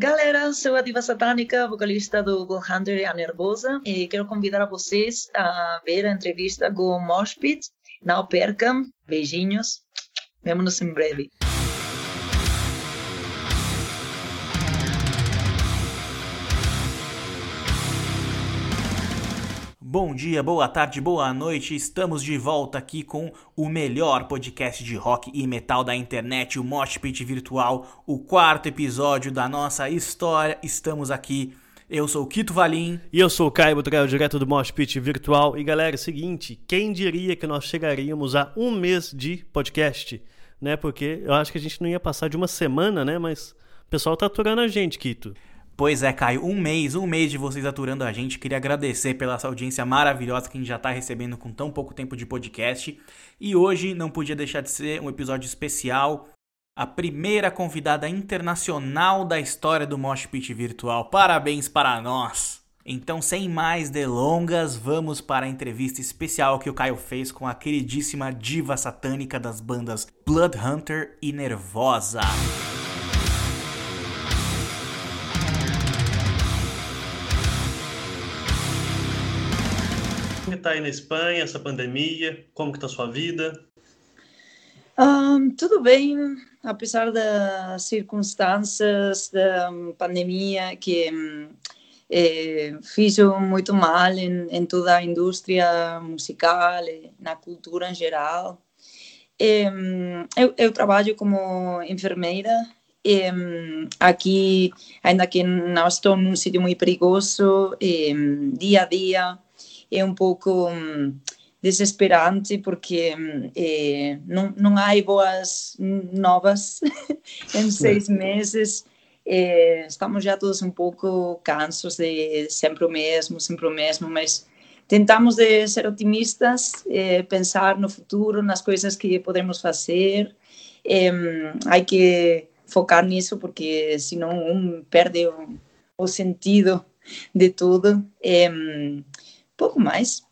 Galera, sou a Diva Satânica, vocalista do Go Hunter e a Nervosa, e quero convidar vocês a ver a entrevista com o Moshpit. Não percam, beijinhos, vemo-nos em breve. Bom dia, boa tarde, boa noite. Estamos de volta aqui com o melhor podcast de rock e metal da internet, o Mosh Pit Virtual, o quarto episódio da nossa história. Estamos aqui. Eu sou o Kito Valim. E eu sou o Caio Butrel, direto do Mosh Pit Virtual. E galera, é o seguinte, quem diria que nós chegaríamos a um mês de podcast? Né? Porque eu acho que a gente não ia passar de uma semana, né? Mas o pessoal tá aturando a gente, Kito. Pois é, Caio, um mês, um mês de vocês aturando a gente. Queria agradecer pela essa audiência maravilhosa que a gente já está recebendo com tão pouco tempo de podcast. E hoje não podia deixar de ser um episódio especial. A primeira convidada internacional da história do Mosh Pit Virtual. Parabéns para nós! Então, sem mais delongas, vamos para a entrevista especial que o Caio fez com a queridíssima diva satânica das bandas Blood Hunter e Nervosa. Como está aí na Espanha, essa pandemia? Como que está a sua vida? Um, tudo bem, apesar das circunstâncias da pandemia que eh, fez muito mal em, em, toda a indústria musical, na cultura em geral. eu, eu, trabalho como enfermeira e, aqui, ainda que não estou num sítio muito perigoso, dia a dia é um pouco hum, desesperante porque hum, eh, não, não há boas novas em seis meses. Eh, estamos já todos um pouco cansos de sempre o mesmo, sempre o mesmo, mas tentamos de ser otimistas, eh, pensar no futuro, nas coisas que podemos fazer. Eh, há que focar nisso porque senão um perde o, o sentido de tudo. Pouco mais.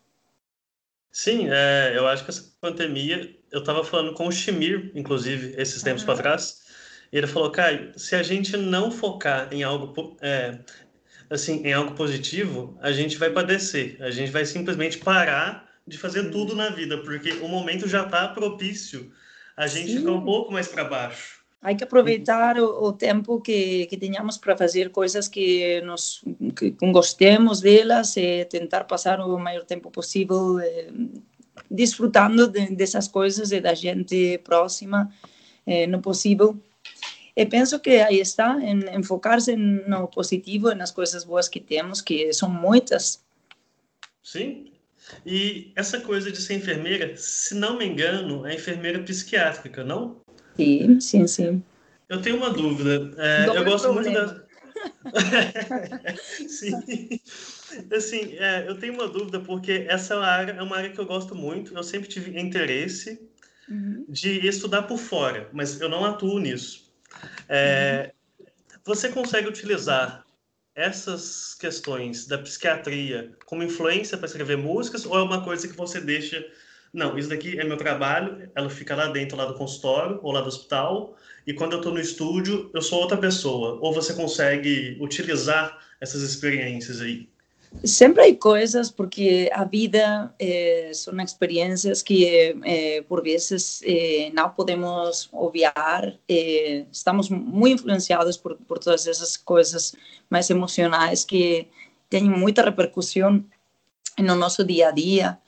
Sim, é, eu acho que essa pandemia, eu estava falando com o Shimir, inclusive, esses tempos uhum. para trás, e ele falou, Caio, se a gente não focar em algo, é, assim, em algo positivo, a gente vai padecer, a gente vai simplesmente parar de fazer tudo na vida, porque o momento já está propício a gente Sim. ficar um pouco mais para baixo. Há que aproveitar o, o, tempo que, que tenhamos para fazer coisas que nos que gostemos delas e tentar passar o maior tempo possível eh, desfrutando de, dessas coisas e da gente próxima eh, no possível. E penso que aí está, em, em focar-se no positivo, nas coisas boas que temos, que são muitas. Sim, e essa coisa de ser enfermeira, se não me engano, é enfermeira psiquiátrica, não? Sim, sim, sim. Eu tenho uma dúvida. É, eu gosto problema. muito da. sim. Assim, é, eu tenho uma dúvida porque essa é área, é uma área que eu gosto muito. Eu sempre tive interesse uhum. de estudar por fora, mas eu não atuo nisso. É, uhum. Você consegue utilizar essas questões da psiquiatria como influência para escrever músicas ou é uma coisa que você deixa não, isso daqui é meu trabalho, ela fica lá dentro, lá do consultório ou lá do hospital, e quando eu estou no estúdio, eu sou outra pessoa. Ou você consegue utilizar essas experiências aí? Sempre há coisas, porque a vida eh, são experiências que, eh, por vezes, eh, não podemos obviar. estamos muito influenciados por, por todas essas coisas mais emocionais que têm muita repercussão no nosso dia a dia.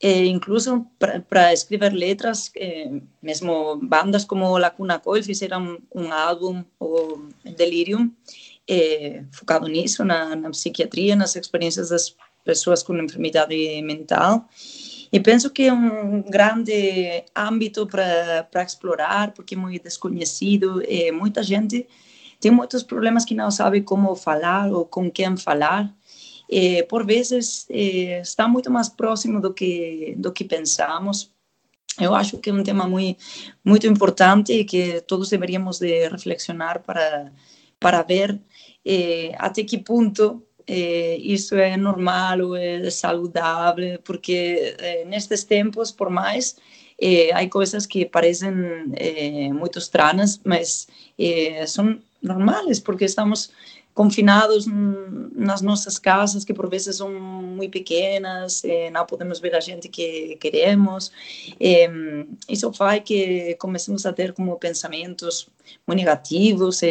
E incluso para escrever letras, eh, mesmo bandas como Lacuna Coil fizeram um álbum, o Delirium, eh, focado nisso, na, na psiquiatria, nas experiências das pessoas com enfermidade mental. E penso que é um grande âmbito para explorar, porque é muito desconhecido. E muita gente tem muitos problemas que não sabe como falar ou com quem falar eh, por vezes eh, está muito mais próximo do que do que pensamos. Eu acho que é um tema muito muito importante e que todos deveríamos de reflexionar para para ver eh, até que ponto isso é normal ou é saudável, porque nestes tempos, por mais eh, há coisas que parecem muito estranhas, mas são normales, porque estamos confinados nas nossas casas, que por vezes são muito pequenas, não podemos ver a gente que queremos. Isso faz que comecemos a ter como pensamentos muito negativos.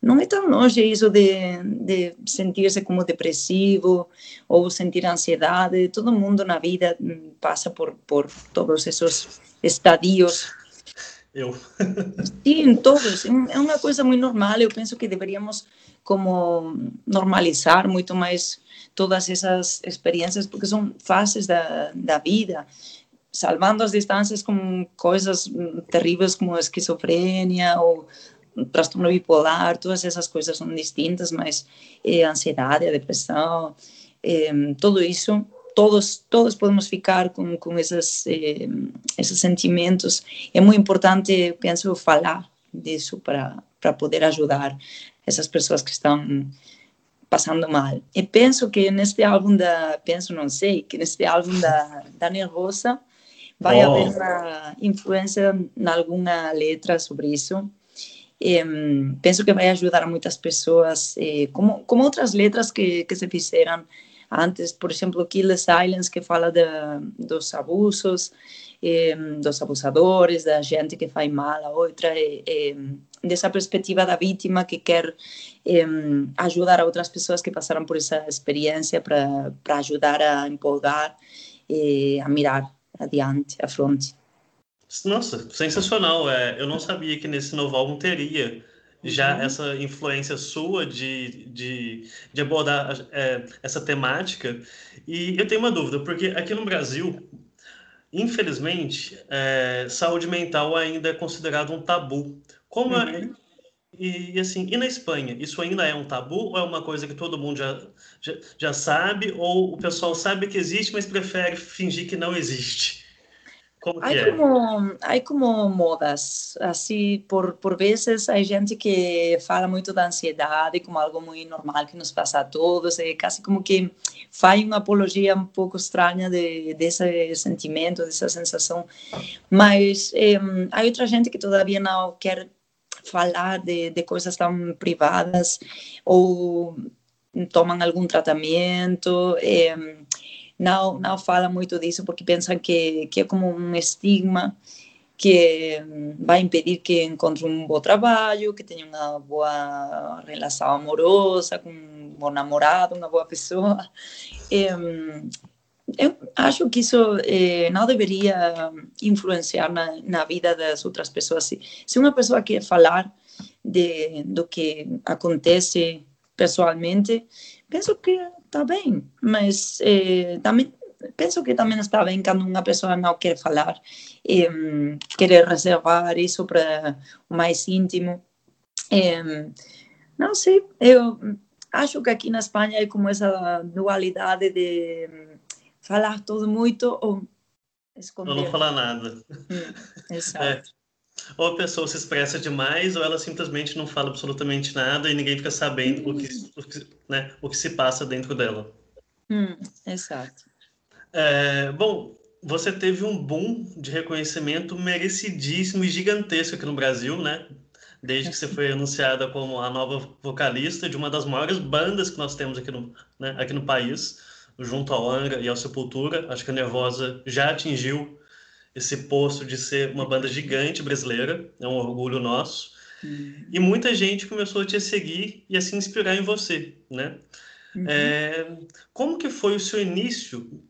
Não é tão longe isso de, de sentir-se como depressivo ou sentir ansiedade. Todo mundo na vida passa por, por todos esses estadios eu. Sim, todos. É uma coisa muito normal. Eu penso que deveríamos como normalizar muito mais todas essas experiências, porque são fases da, da vida, salvando as distâncias com coisas terríveis como esquizofrenia ou transtorno bipolar, todas essas coisas são distintas, mas é, ansiedade, a depressão, é, tudo isso todos todos podemos ficar com, com esses eh, esses sentimentos. É muito importante penso falar disso para para poder ajudar essas pessoas que estão passando mal. E penso que neste álbum da penso não sei que neste álbum da da Nervosa vai oh. haver uma influência em alguma letra sobre isso e, penso que vai ajudar muitas pessoas eh, como como outras letras que que se fizeram Antes, por exemplo, Kill the Silence, que fala de, dos abusos, eh, dos abusadores, da gente que faz mal a outra, eh, dessa perspectiva da vítima que quer eh, ajudar a outras pessoas que passaram por essa experiência para ajudar a empolgar e a mirar adiante, à frente. Nossa, sensacional. É, eu não sabia que nesse novo álbum teria já uhum. essa influência sua de, de, de abordar é, essa temática. E eu tenho uma dúvida, porque aqui no Brasil, infelizmente, é, saúde mental ainda é considerado um tabu. Como é, uhum. é, e, e, assim, e na Espanha, isso ainda é um tabu ou é uma coisa que todo mundo já, já, já sabe, ou o pessoal sabe que existe, mas prefere fingir que não existe? Como hay, é? como, hay como modas, assim, por, por vezes há gente que fala muito da ansiedade como algo muito normal que nos passa a todos, é quase como que faz uma apologia um pouco estranha de, desse sentimento, dessa sensação, mas é, há outra gente que todavia não quer falar de, de coisas tão privadas ou tomam algum tratamento, é, não, não fala muito disso porque pensam que, que é como um estigma que vai impedir que encontre um bom trabalho, que tenha uma boa relação amorosa com um bom namorado, uma boa pessoa. Eu acho que isso eh, não deveria influenciar na, na, vida das outras pessoas. Se, se uma pessoa quer falar de, do que acontece pessoalmente, penso que está bem, mas eh, também penso que também está bem quando uma pessoa não quer falar e um, querer reservar isso para o mais íntimo. Um, não sei, eu acho que aqui na Espanha é como essa dualidade de falar tudo muito ou esconder. Ou não falar nada. Hum, exato. É. Ou a pessoa se expressa demais, ou ela simplesmente não fala absolutamente nada e ninguém fica sabendo o, que, o, que, né, o que se passa dentro dela. Hum, exato. É, bom, você teve um boom de reconhecimento merecidíssimo e gigantesco aqui no Brasil, né? Desde que você foi anunciada como a nova vocalista de uma das maiores bandas que nós temos aqui no, né, aqui no país, junto ao Angra e ao Sepultura. Acho que a Nervosa já atingiu esse posto de ser uma banda gigante brasileira, é um orgulho nosso. Uhum. E muita gente começou a te seguir e a se inspirar em você, né? Uhum. É, como que foi o seu início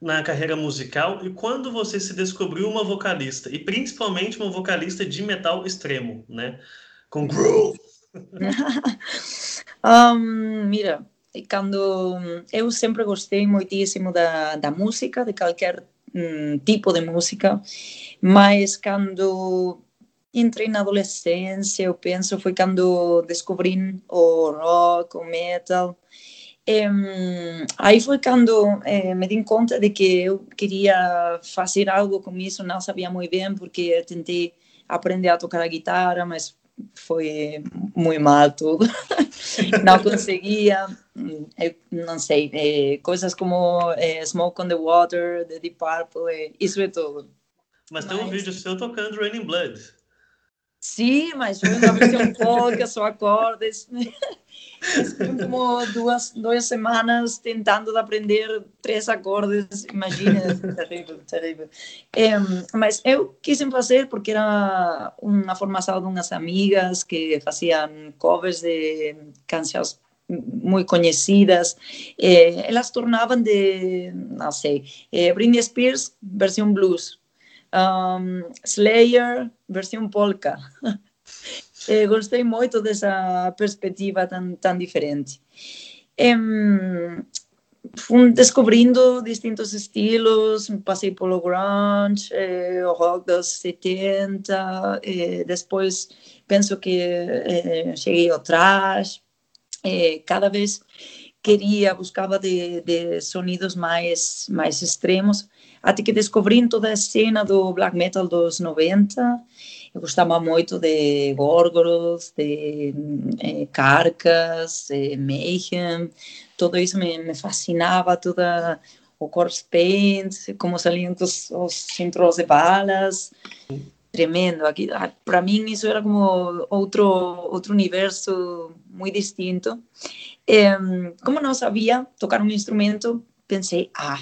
na carreira musical e quando você se descobriu uma vocalista e principalmente uma vocalista de metal extremo, né? Com groove. um, mira, quando eu sempre gostei muitíssimo da, da música, de qualquer um, tipo de música, mas quando entrei na adolescência, eu penso, foi quando descobri o rock, o metal. Um, aí foi quando eh, me di conta de que eu queria fazer algo com isso, não sabia muito bem, porque tentei aprender a tocar a guitarra, mas foi muito mal tudo. não conseguia, eu não sei, é, coisas como é, Smoke on the Water, The Deep Purple, é, isso é tudo. Mas, Mas tem um vídeo seu tocando Raining Blood. Sim, mas foi uma versão polka, só acordes. Estuve como duas, duas semanas tentando aprender três acordes, imagina, terrível, terrível. É, mas eu quis fazer porque era uma formação de umas amigas que faziam covers de canções muito conhecidas. Eh, elas tornavam de, não sei, eh, Britney Spears, versão blues. Um, Slayer, versão polka. eh, gostei muito dessa perspectiva tão, tão diferente. fui descobrindo distintos estilos, passei pelo grunge, eh, o rock dos 70, eh, penso que eh, cheguei ao trash, eh, cada vez queria, buscava de, de, sonidos mais, mais extremos, até que descobri toda a cena do black metal dos 90, eu gostava muito de Gorgoroth, de eh, Carcas, de Mayhem, tudo isso me, me fascinava, toda o corpse paint, como saliam os, os intros de balas, tremendo. Aqui, ah, para mim isso era como outro outro universo muito distinto. como não sabia tocar um instrumento, pensei, ah,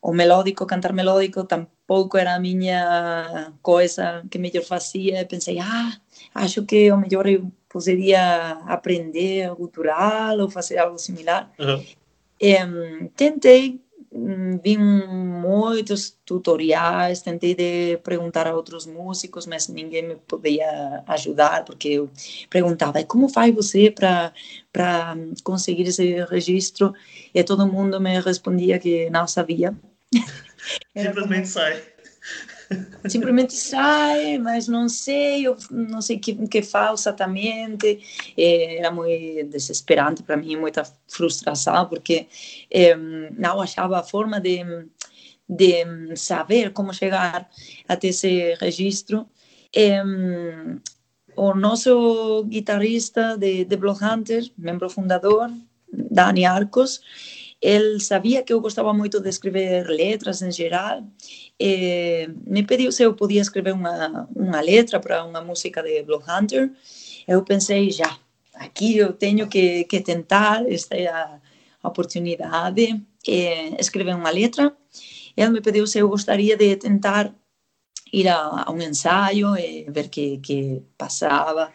o melódico, cantar melódico, tampouco era a minha coisa que melhor fazia. Pensei, ah, acho que o melhor eu poderia aprender cultural ou fazer algo similar. Uhum. tentei, mm, vi muitos tutoriais, tentei de perguntar a outros músicos, mas ninguém me podia ajudar, porque eu perguntava, como faz você para para conseguir esse registro? E todo mundo me respondia que não sabia. Simplesmente como... sai. Simplesmente sai, mas não sei, eu não sei o que, que faz exatamente. É, era muito desesperante para mim, muita frustração, porque não achava a forma de, de saber como chegar até esse registro. O nosso guitarrista de, de Hunter, membro fundador, Dani Arcos, ele sabia que eu gostava muito de escrever letras em geral. E me pediu se eu podia escrever uma, uma letra para uma música de Blood Hunter. Eu pensei, já, aqui eu tenho que, que tentar, esta é a oportunidade. E escrever uma letra. Ele me pediu se eu gostaria de tentar ir a, a um ensaio e ver que que passava.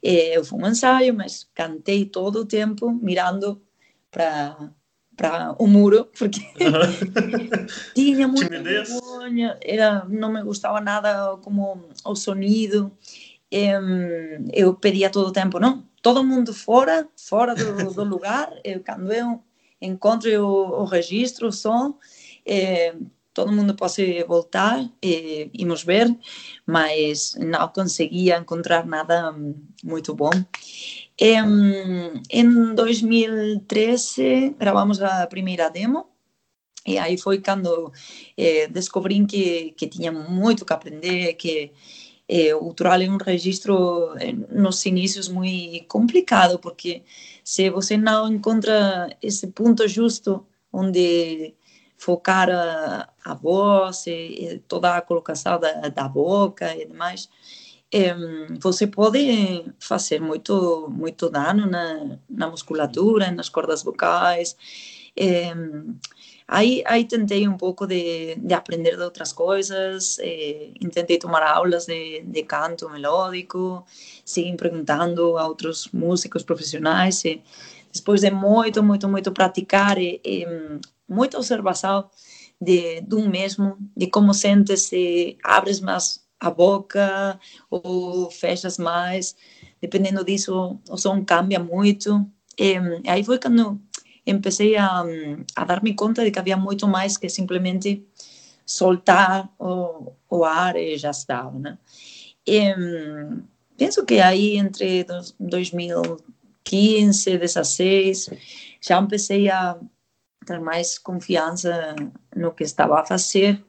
E eu fui um ensaio, mas cantei todo o tempo mirando para para o muro, porque tinha muita Timidez. vergonha, era, não me gostava nada como o sonido. eu pedia todo o tempo, não, todo mundo fora, fora do, do lugar. Eu, quando eu encontro o, o registro, o som, todo mundo pode voltar e íamos ver, mas não conseguia encontrar nada muito bom. En, en 2013 gravamos a primeira demo e aí foi quando eh, descobri que, que tinha muito que aprender, que eh, o Tural é um registro eh, nos inícios muito complicado, porque se você não encontra esse ponto justo onde focar a, a voz e, e toda a colocação da, da boca e demais, você pode fazer muito muito dano na, na musculatura, nas cordas vocais. aí, aí tentei um pouco de, de aprender de outras coisas, eh, tentei tomar aulas de, de canto melódico, segui perguntando a outros músicos profissionais. E depois de muito, muito, muito praticar e, e muita observação de, um mesmo, de como sentes, se abres mais a boca ou fechas mais. Dependendo disso, o som cambia muito. E, aí foi quando comecei a, a dar-me conta de que havia muito mais que simplesmente soltar o, o ar e já estava, né? E, penso que aí entre 2015 e 2016 já comecei a ter mais confiança no que estava a fazer.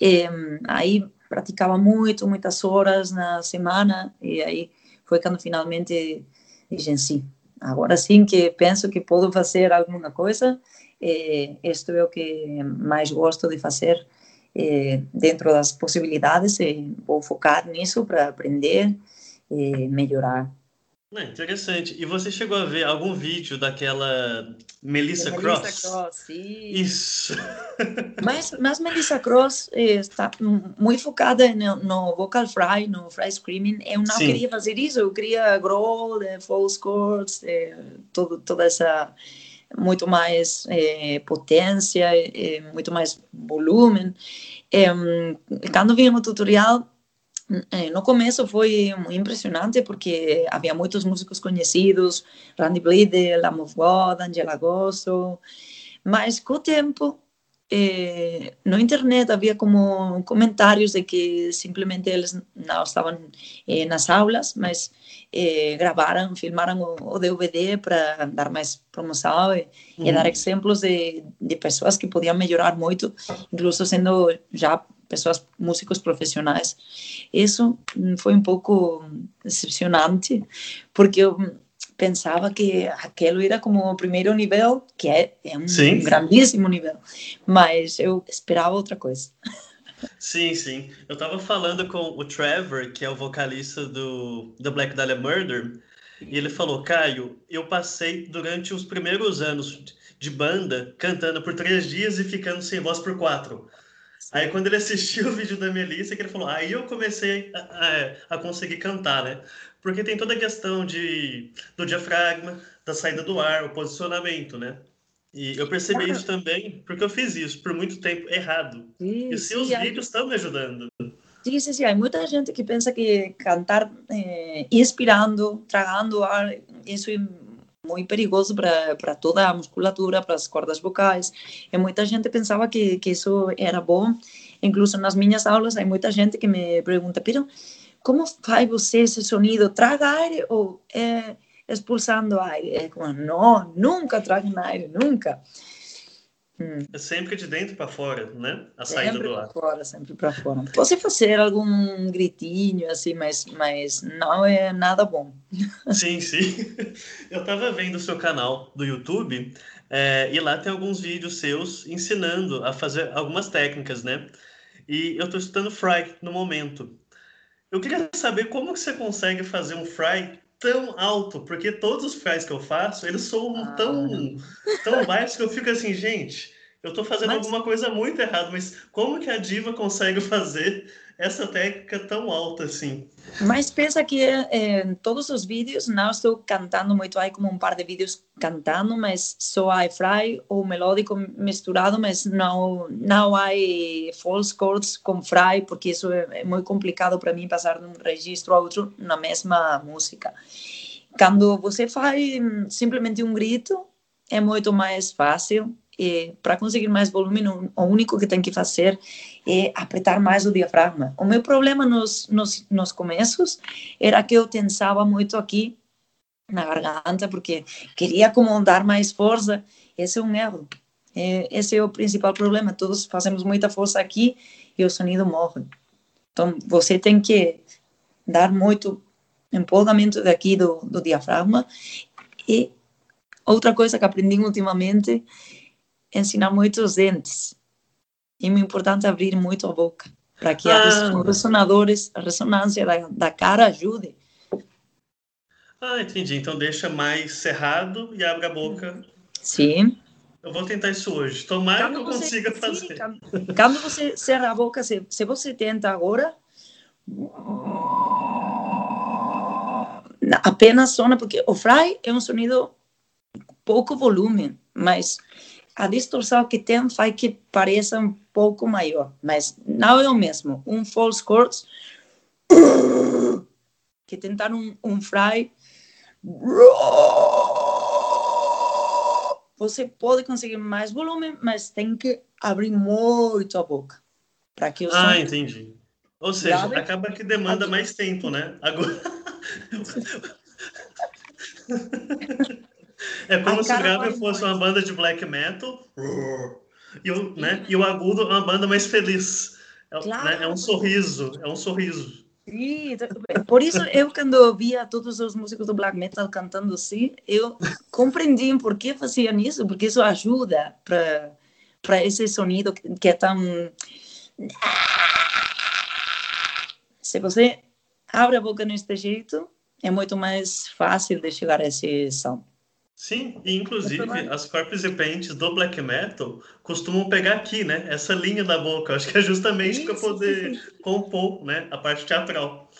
E, aí praticava muito, muitas horas na semana, e aí foi quando finalmente disse sim, agora sim que penso que posso fazer alguma coisa, e isto é o que mais gosto de fazer, eh, dentro das possibilidades, eh, vou focar nisso para aprender e melhorar. É interessante. E você chegou a ver algum vídeo daquela Melissa, Cross? Melissa Cross, sim. Isso. mas, mas Melissa Cross eh, está muito focada no, no, vocal fry, no fry screaming. Eu não sim. queria fazer isso. Eu queria growl, eh, false chords, eh, todo, toda essa muito mais eh, potência, eh, muito mais volume. quando vi no tutorial eh, no começo foi impressionante porque havia muitos músicos conhecidos, Randy Blythe, Lamb of God, Angela Gosso, mas com o tempo eh, no internet havia como comentários de que simplesmente eles não estavam eh, nas aulas, mas eh, gravaram, filmaram o, o DVD para dar mais promoção e, uhum. e, dar exemplos de, de pessoas que podiam melhorar muito, incluso sendo já pessoas, músicos profissionais. Isso foi um pouco decepcionante, porque eu pensava que aquilo era como o primeiro nível, que é, é um sim. grandíssimo nível, mas eu esperava outra coisa. Sim, sim. Eu estava falando com o Trevor, que é o vocalista do, do Black Dahlia Murder, e ele falou: Caio, eu passei durante os primeiros anos de banda cantando por três dias e ficando sem voz por quatro. Aí quando ele assistiu o vídeo da Melissa, que ele falou, aí eu comecei a, a, a, conseguir cantar, né? Porque tem toda a questão de, do diafragma, da saída do ar, o posicionamento, né? E eu percebi claro. isso também, porque eu fiz isso por muito tempo errado. Sim, e seus sim, vídeos estão me ajudando. Sim, sim, sim. Há muita gente que pensa que cantar eh, inspirando, tragando ar, isso muito perigoso para toda a musculatura, para as cordas vocais. E muita gente pensava que, que isso era bom. Incluso nas minhas aulas, há muita gente que me pergunta, pero como faz você esse sonido? Traga aire ou é expulsando aire? É como, não, nunca traga aire, nunca. Hum. É sempre de dentro para fora, né? A saída sempre do ar. fora, sempre para fora. Pode fazer algum gritinho assim, mas, mas não é nada bom. Sim, sim. Eu estava vendo o seu canal do YouTube é, e lá tem alguns vídeos seus ensinando a fazer algumas técnicas, né? E eu estou estudando fry no momento. Eu queria saber como que você consegue fazer um fry tão alto, porque todos os fries que eu faço, eles são ah. tão, tão baixos que eu fico assim, gente, eu tô fazendo mas... alguma coisa muito errada, mas como que a diva consegue fazer essa técnica tão alta assim? Mas pensa que é, em todos os vídeos não estou cantando muito, há como um par de vídeos cantando, mas só há fry ou melódico misturado, mas não não há false chords com fry, porque isso é, é muito complicado para mim passar de um registro a outro na mesma música. Quando você faz simplesmente um grito, é muito mais fácil para conseguir mais volume, o único que tem que fazer é apertar mais o diafragma. O meu problema nos, nos, nos começos era que eu tensava muito aqui na garganta, porque queria como dar mais força. Esse é um erro. É, esse é o principal problema. Todos fazemos muita força aqui e o sonido morre. Então, você tem que dar muito empolgamento daqui do, do diafragma. E outra coisa que aprendi ultimamente ensinar muito os dentes. E é importante abrir muito a boca, para que ah. os ressonadores, a ressonância da, da cara ajude. Ah, entendi. Então deixa mais cerrado e abre a boca. Sim. Eu vou tentar isso hoje. Tomara que eu você, consiga sim, fazer. Quando você cerra a boca, se, se você tenta agora, apenas sona, porque o fry é um sonido pouco volume, mas a distorção que tem faz que pareça um pouco maior, mas não é o mesmo. Um false chords que tentar um, um fry você pode conseguir mais volume, mas tem que abrir muito a boca para que o Ah, entendi. Ou seja, grave, acaba que demanda aqui. mais tempo, né? Agora É como se o grave fosse uma banda de black metal e o, né, e o agudo uma banda mais feliz. É, claro. né, é um sorriso, é um sorriso. Sim, por isso eu quando via todos os músicos do black metal cantando assim, eu compreendi por que faziam isso, porque isso ajuda para para esse sonido que é tão Se você abre a boca neste jeito, é muito mais fácil de chegar a esse som. Sim, e inclusive as corpos e pentes do black metal costumam pegar aqui, né? Essa linha da boca. Acho que é justamente para poder compor, né? A parte teatral.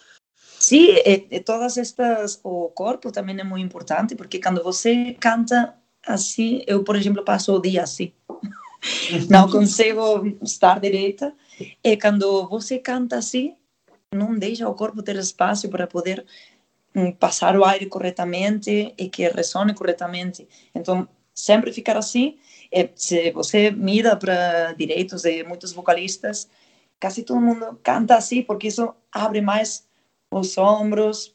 Sim, e, e, todas estas, o corpo também é muito importante, porque quando você canta assim, eu, por exemplo, passo o dia assim. não consigo estar direita. E quando você canta assim, não deixa o corpo ter espaço para poder passar o aire corretamente e que ressone corretamente. Então, sempre ficar assim. E se você mira para direitos de muitos vocalistas, quase todo mundo canta assim, porque isso abre mais os ombros,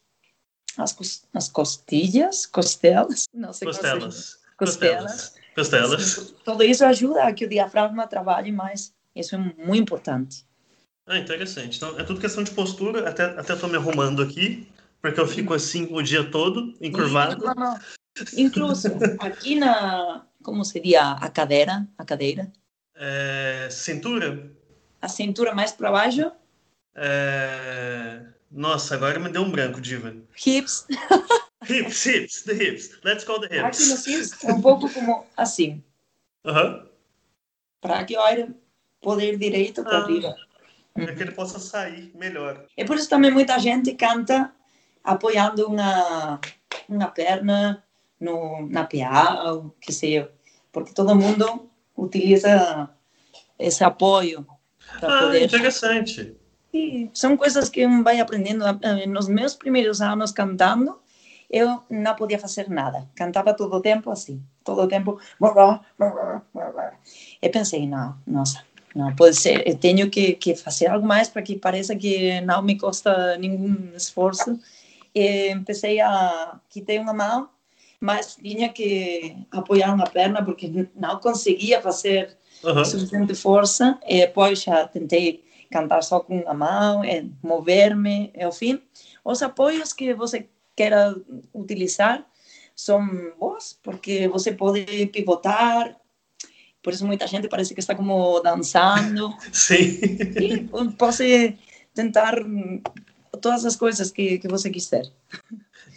as, as costilhas, costelas, não sei costelas. Costelas. Costelas. Assim, tudo isso ajuda a que o diafragma trabalhe mais. Isso é muito importante. Ah, interessante. Então, é tudo questão de postura. Até até estou me arrumando aqui porque eu fico assim o dia todo, encurvado. Não, não. Incluso aqui na, como seria a cadeira, a cadeira? É, cintura? A cintura mais para baixo? É... Nossa, agora me deu um branco, Diva. Hips. hips, hips, the hips. Let's call the hips. Aqui no hips é um pouco como assim. Aham. Para que olhe poder direito para ah, arriba. Para que ele possa sair melhor. É por isso também muita gente canta apoiando uma, uma perna no, na PA, ou que seja, porque todo mundo utiliza esse apoio. Ah, poder... interessante. E são coisas que um vai aprendendo. Nos meus primeiros anos cantando, eu não podia fazer nada. Cantava todo o tempo assim, todo o tempo. E pensei, não, nossa, não pode ser. Eu tenho que, que fazer algo mais para que pareça que não me custa nenhum esforço empecei a quitei uma mão, mas tinha que apoiar uma perna porque não conseguia fazer uhum. suficiente força. E depois já tentei cantar só com uma mão, e mover-me, ao fim. Os apoios que você queira utilizar são bons, porque você pode pivotar, por isso muita gente parece que está como dançando. Sim. E pode tentar todas as coisas que, que você quiser.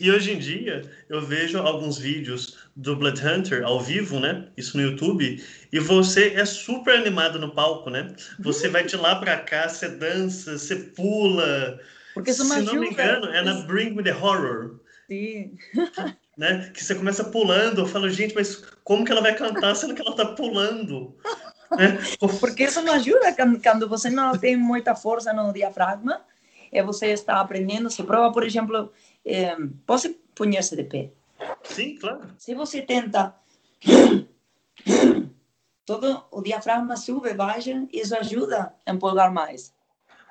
E hoje em dia eu vejo alguns vídeos do Blood Hunter ao vivo, né? Isso no YouTube, e você é super animado no palco, né? Você vai de lá para cá, você dança, você pula. Porque isso Se não me engano, é na Bring Me the Horror. Sim. Né? Que você começa pulando, eu falo, gente, mas como que ela vai cantar sendo que ela tá pulando? Né? Porque isso não ajuda quando você não tem muita força no diafragma é você está aprendendo, se prova, por exemplo, é, pode pôr-se de pé. Sim, claro. Se você tenta, todo o diafragma sube, baixa, isso ajuda a empolgar mais.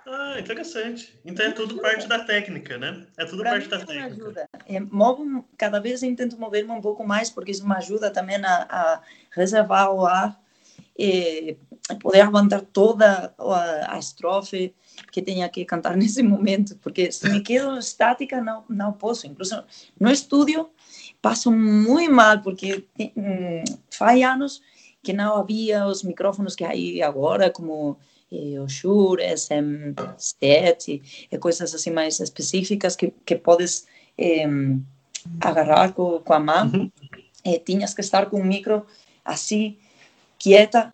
Ah, interessante. Então é tudo parte da técnica, né? É tudo pra parte da técnica. ajuda. É, movo, cada vez eu tento mover-me um pouco mais, porque isso me ajuda também a, a reservar o ar e poder aguentar toda a, a estrofe que tenha que cantar nesse momento, porque se me quedo estática não não posso. Incluso no estúdio passo muito mal porque hum, faz anos que não havia os micrófonos que há agora, como eh, o Shure, SM7 e coisas assim mais específicas que, que podes eh, agarrar com, com a mão. Uhum. E tinhas que estar com o micro assim, quieta,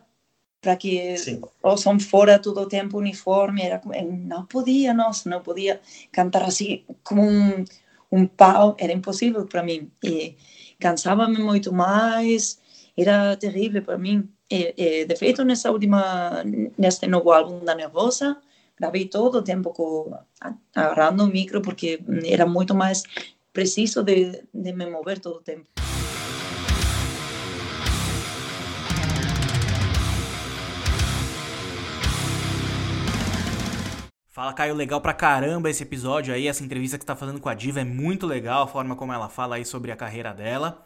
para que Sim. o som fora todo o tempo uniforme, era, não podia, nossa, não podia cantar assim como um, um pau, era impossível para mim. E cansava-me muito mais, era terrível para mim. E, e, de feito, nessa última, neste novo álbum da Nervosa, gravei todo o tempo com, agarrando o micro, porque era muito mais preciso de, de me mover todo o tempo. Fala, Caio, legal pra caramba esse episódio aí, essa entrevista que você tá fazendo com a Diva é muito legal, a forma como ela fala aí sobre a carreira dela.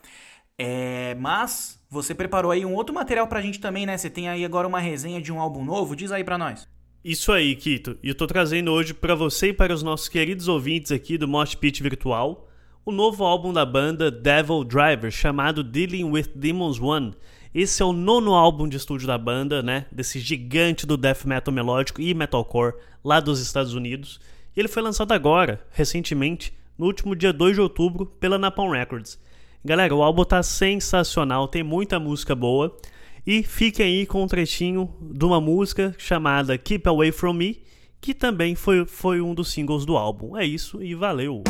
É, mas você preparou aí um outro material pra gente também, né? Você tem aí agora uma resenha de um álbum novo, diz aí pra nós. Isso aí, Kito. E eu tô trazendo hoje para você e para os nossos queridos ouvintes aqui do Mosh Pit Virtual o novo álbum da banda Devil Driver, chamado Dealing with Demons One. Esse é o nono álbum de estúdio da banda, né? Desse gigante do death metal melódico e metalcore lá dos Estados Unidos. E ele foi lançado agora, recentemente, no último dia 2 de outubro, pela Napalm Records. Galera, o álbum tá sensacional, tem muita música boa. E fiquem aí com um trechinho de uma música chamada Keep Away From Me, que também foi, foi um dos singles do álbum. É isso e valeu!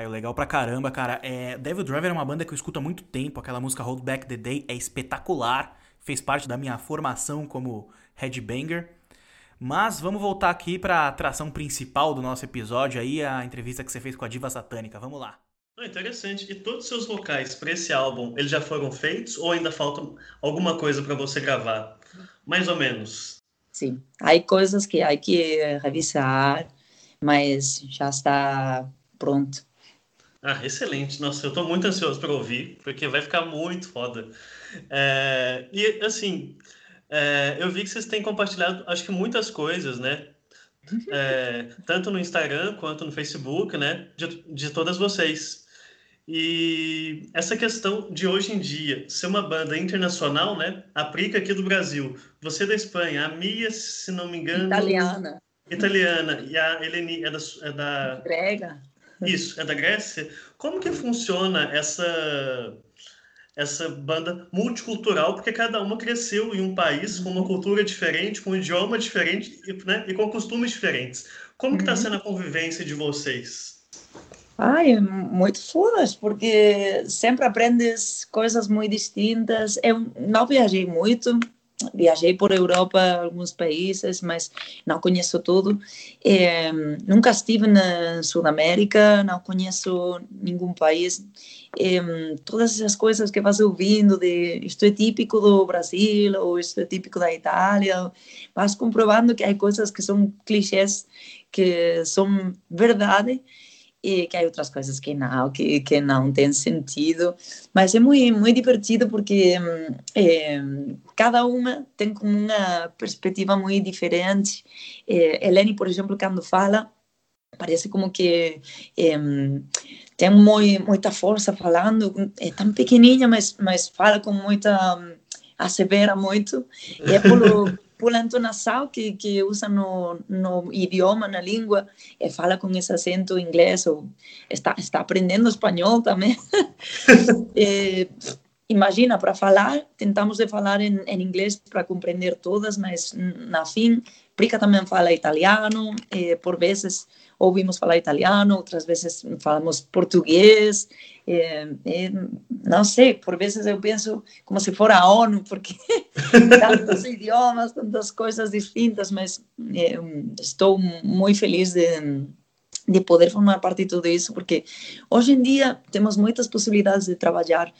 Caiu legal pra caramba, cara. É, Devil Driver é uma banda que eu escuto há muito tempo. Aquela música Hold Back the Day é espetacular. Fez parte da minha formação como headbanger. Mas vamos voltar aqui pra atração principal do nosso episódio aí, a entrevista que você fez com a Diva Satânica. Vamos lá. Ah, interessante. E todos os seus vocais para esse álbum, eles já foram feitos ou ainda falta alguma coisa para você gravar? Mais ou menos. Sim, há coisas que há que revisar, mas já está pronto. Ah, excelente. Nossa, eu tô muito ansioso para ouvir, porque vai ficar muito foda. É, e, assim, é, eu vi que vocês têm compartilhado, acho que muitas coisas, né? É, tanto no Instagram quanto no Facebook, né? De, de todas vocês. E essa questão de hoje em dia ser uma banda internacional, né? Aplica aqui do Brasil. Você da Espanha, a Mia, se não me engano. Italiana. Italiana. E a Eleni é da. É da... Grega. Isso, é da Grécia. Como que funciona essa essa banda multicultural, porque cada uma cresceu em um país com uma cultura diferente, com um idioma diferente e, né, e com costumes diferentes. Como que está sendo a convivência de vocês? Ai, muito fodas, porque sempre aprendes coisas muito distintas. Eu não viajei muito, viajei por Europa, alguns países, mas não conheço tudo. É, nunca estive na Sudamérica, não conheço nenhum país. É, todas essas coisas que vas ouvindo de isto é típico do Brasil ou isto é típico da Itália, vas comprovando que há coisas que são clichês que são verdade e que há outras coisas que não, que, que não tem sentido, mas é muito, muito divertido porque é, cada uma tem como uma perspectiva muito diferente. É, Eleni, por exemplo, quando fala, parece como que é, tem muito, muita força falando, é tão pequenininha, mas, mas fala com muita, assevera muito, é pelo por entonação que, que usa no, no idioma, na língua, e fala com esse acento inglês, ou está, está aprendendo espanhol também. é, imagina, para falar, tentamos de falar em, em inglês para compreender todas, mas na fim, Prica também fala italiano, eh, por vezes ouvimos falar italiano, outras vezes falamos português, é, é, não sei, por vezes eu penso como se for a ONU, porque tantos idiomas, tantas coisas distintas, mas é, estou muito feliz de, de poder formar parte de tudo isso, porque hoje em dia temos muitas possibilidades de trabalhar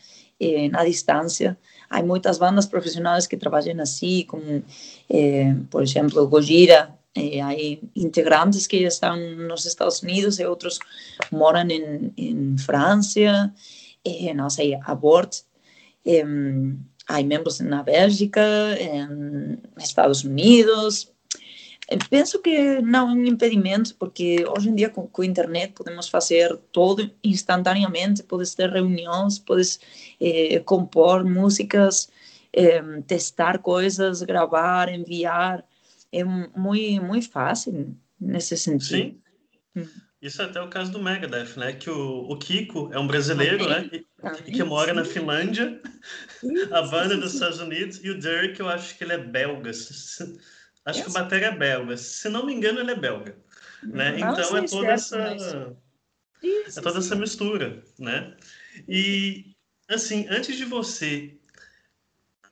eh, na distância. Há muitas bandas profissionais que trabalham assim, como, eh, por exemplo, Gojira, eh, hay integrantes que están nos Estados Unidos e outros moram em, em França, eh, não sei, Abort, eh, há membros na Bélgica, em Estados Unidos. Penso que não é um impedimento, porque hoje em dia com, com a internet podemos fazer tudo instantaneamente, podes ter reuniões, podes eh, compor músicas, eh, testar coisas, gravar, enviar, é muito, muito fácil nesse sentido. Sim. Isso é até o caso do Megadeth, né? Que o, o Kiko é um brasileiro, né? E, e que mora na Finlândia, a banda dos Estados Unidos, e o Dirk, eu acho que ele é belga. Acho que o bateria é belga. Se não me engano, ele é belga. Né? Então é toda essa. É toda essa mistura, né? E assim, antes de você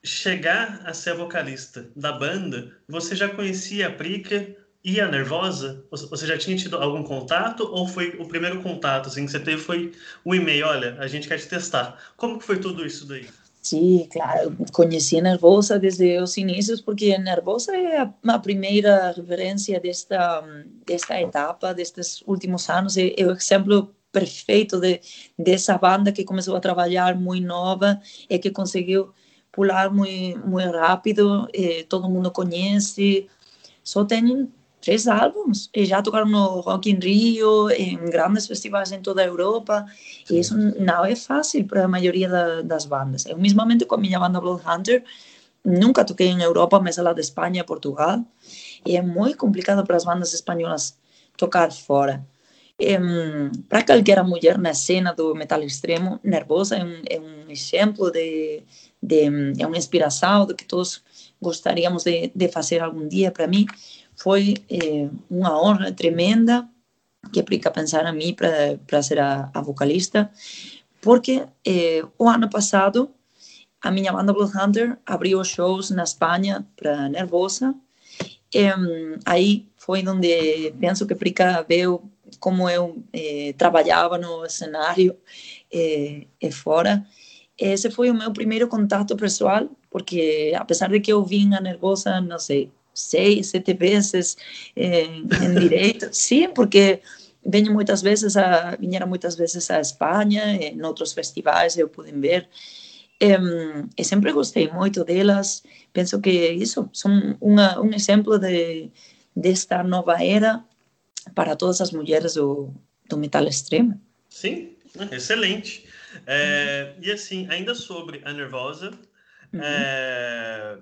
chegar a ser vocalista da banda, você já conhecia a Prica e a Nervosa? Você já tinha tido algum contato ou foi o primeiro contato assim, que você teve foi o e-mail, olha, a gente quer te testar. Como que foi tudo isso daí? Sim, claro. Conheci Nervosa desde os inícios, porque Nervosa é a, primeira referência desta, desta etapa, destes últimos anos. É, é o exemplo perfeito de, dessa banda que começou a trabalhar muito nova e que conseguiu pular muito, muito rápido. Eh, todo mundo conhece. Só tem três álbuns e já tocaram no Rock in Rio, em grandes festivais em toda a Europa. E isso não é fácil para a maioria da, das bandas. Eu, mesmamente, com a minha banda Bloodhunter, nunca toquei em Europa, mas lá de Espanha, Portugal. E é muito complicado para as bandas espanholas tocar fora. para qualquer mulher na cena do metal extremo, Nervosa é um, é um exemplo de, de, é uma inspiração do que todos gostaríamos de, de fazer algum dia para mim foi eh, uma honra tremenda que aplica pensar a mim para ser a, a, vocalista, porque eh, o ano passado a minha banda Bloodhunter abriu shows na Espanha para Nervosa. E, aí foi onde penso que Prica viu como eu eh, trabalhava no cenário eh, e fora. Esse foi o meu primeiro contato pessoal, porque apesar de que eu a Nervosa, não sei, seis, sete vezes em, em direito. Sim, porque venho muitas vezes a muitas vezes à Espanha, em outros festivais eu pude ver. Um, e sempre gostei muito delas. Penso que isso são uma, um exemplo de desta nova era para todas as mulheres do, do metal extremo. Sim, excelente. É, e assim, ainda sobre a Nervosa, uhum. é,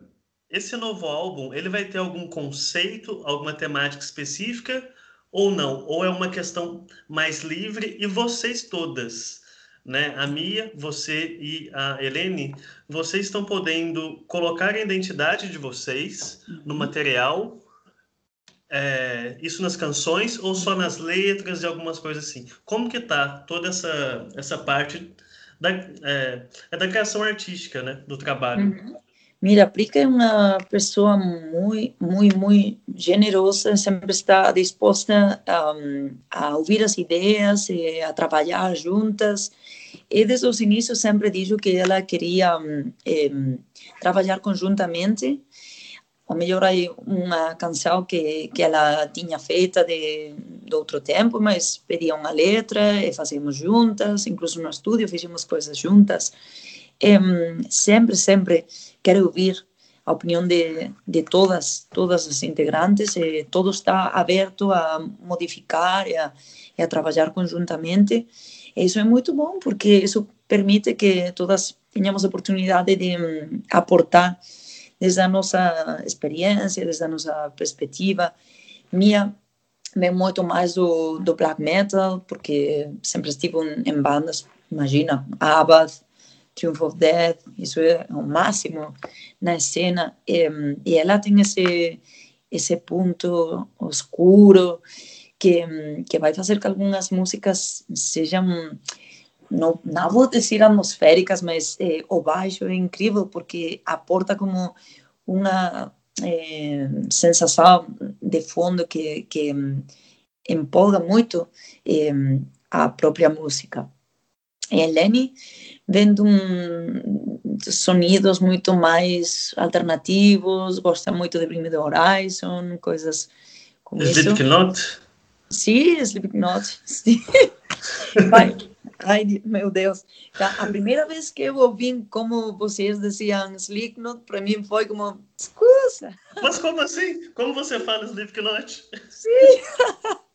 esse novo álbum, ele vai ter algum conceito, alguma temática específica ou não? Ou é uma questão mais livre e vocês todas, né? A Mia, você e a Helene, vocês estão podendo colocar a identidade de vocês no uhum. material, é, isso nas canções ou só nas letras e algumas coisas assim? Como que tá toda essa, essa parte da, é, é da criação artística, né? Do trabalho? Uhum. Mira, Prica é uma pessoa muito, muito, muito generosa, sempre está disposta um, a ouvir as ideias, a trabalhar juntas. E desde os inícios sempre disse que ela queria trabalhar conjuntamente. Ou melhor, aí uma canção que, que ela tinha feita de, de outro tempo, mas pedia uma letra e fazíamos juntas, incluso no estúdio fizemos coisas juntas. sempre, sempre quero ouvir a opinião de, de todas todas as integrantes. E todo está aberto a modificar e a, e a trabalhar conjuntamente. E isso é muito bom porque isso permite que todas tenhamos a oportunidade de um, aportar desde a nossa experiência desde a nossa perspectiva. Minha vem muito mais do, do black metal porque sempre estive em bandas imagina Abath Triumph of Death, isso é o máximo na cena, e, e ela tem esse, esse ponto escuro que, que vai fazer que algumas músicas sejam, não, não vou dizer atmosféricas, mas eh, o baixo é incrível porque aporta como uma eh, sensação de fundo que, que empolga muito eh, a própria música. E a Lenny vendo um, sonidos muito mais alternativos, gosta muito de Bring Me Horizon, coisas como Slipknot? isso. Sim, Slipknot, sim. Vai. Ai, meu Deus. Tá, a primeira vez que eu ouvi como vocês diziam Slipknot, para mim foi como, excusa. Mas como assim? Como você fala Slipknot? Sim.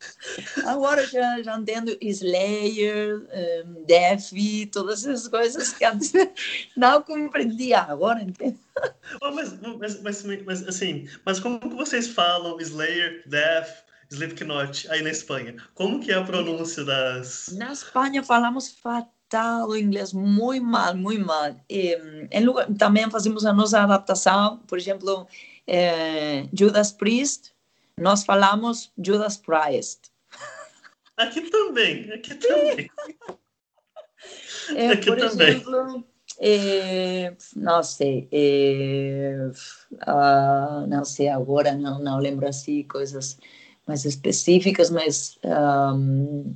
Agora já, já entendo Slayer, um, Def, todas essas coisas que antes não compreendia, agora entendo. Oh, mas, mas, mas, mas, assim, mas como que vocês falam Slayer, Def, Slipknot aí na Espanha? Como que é a pronúncia das... Na Espanha falamos fatal o inglês, muito mal, muito mal. E, em lugar, também fazemos a nossa adaptação, por exemplo, eh, Judas Priest, nós falamos Judas Priest. Aqui também, aqui também. É, aqui por também. exemplo, é, não sei, é, uh, não sei agora, não, não lembro assim coisas mais específicas, mas um,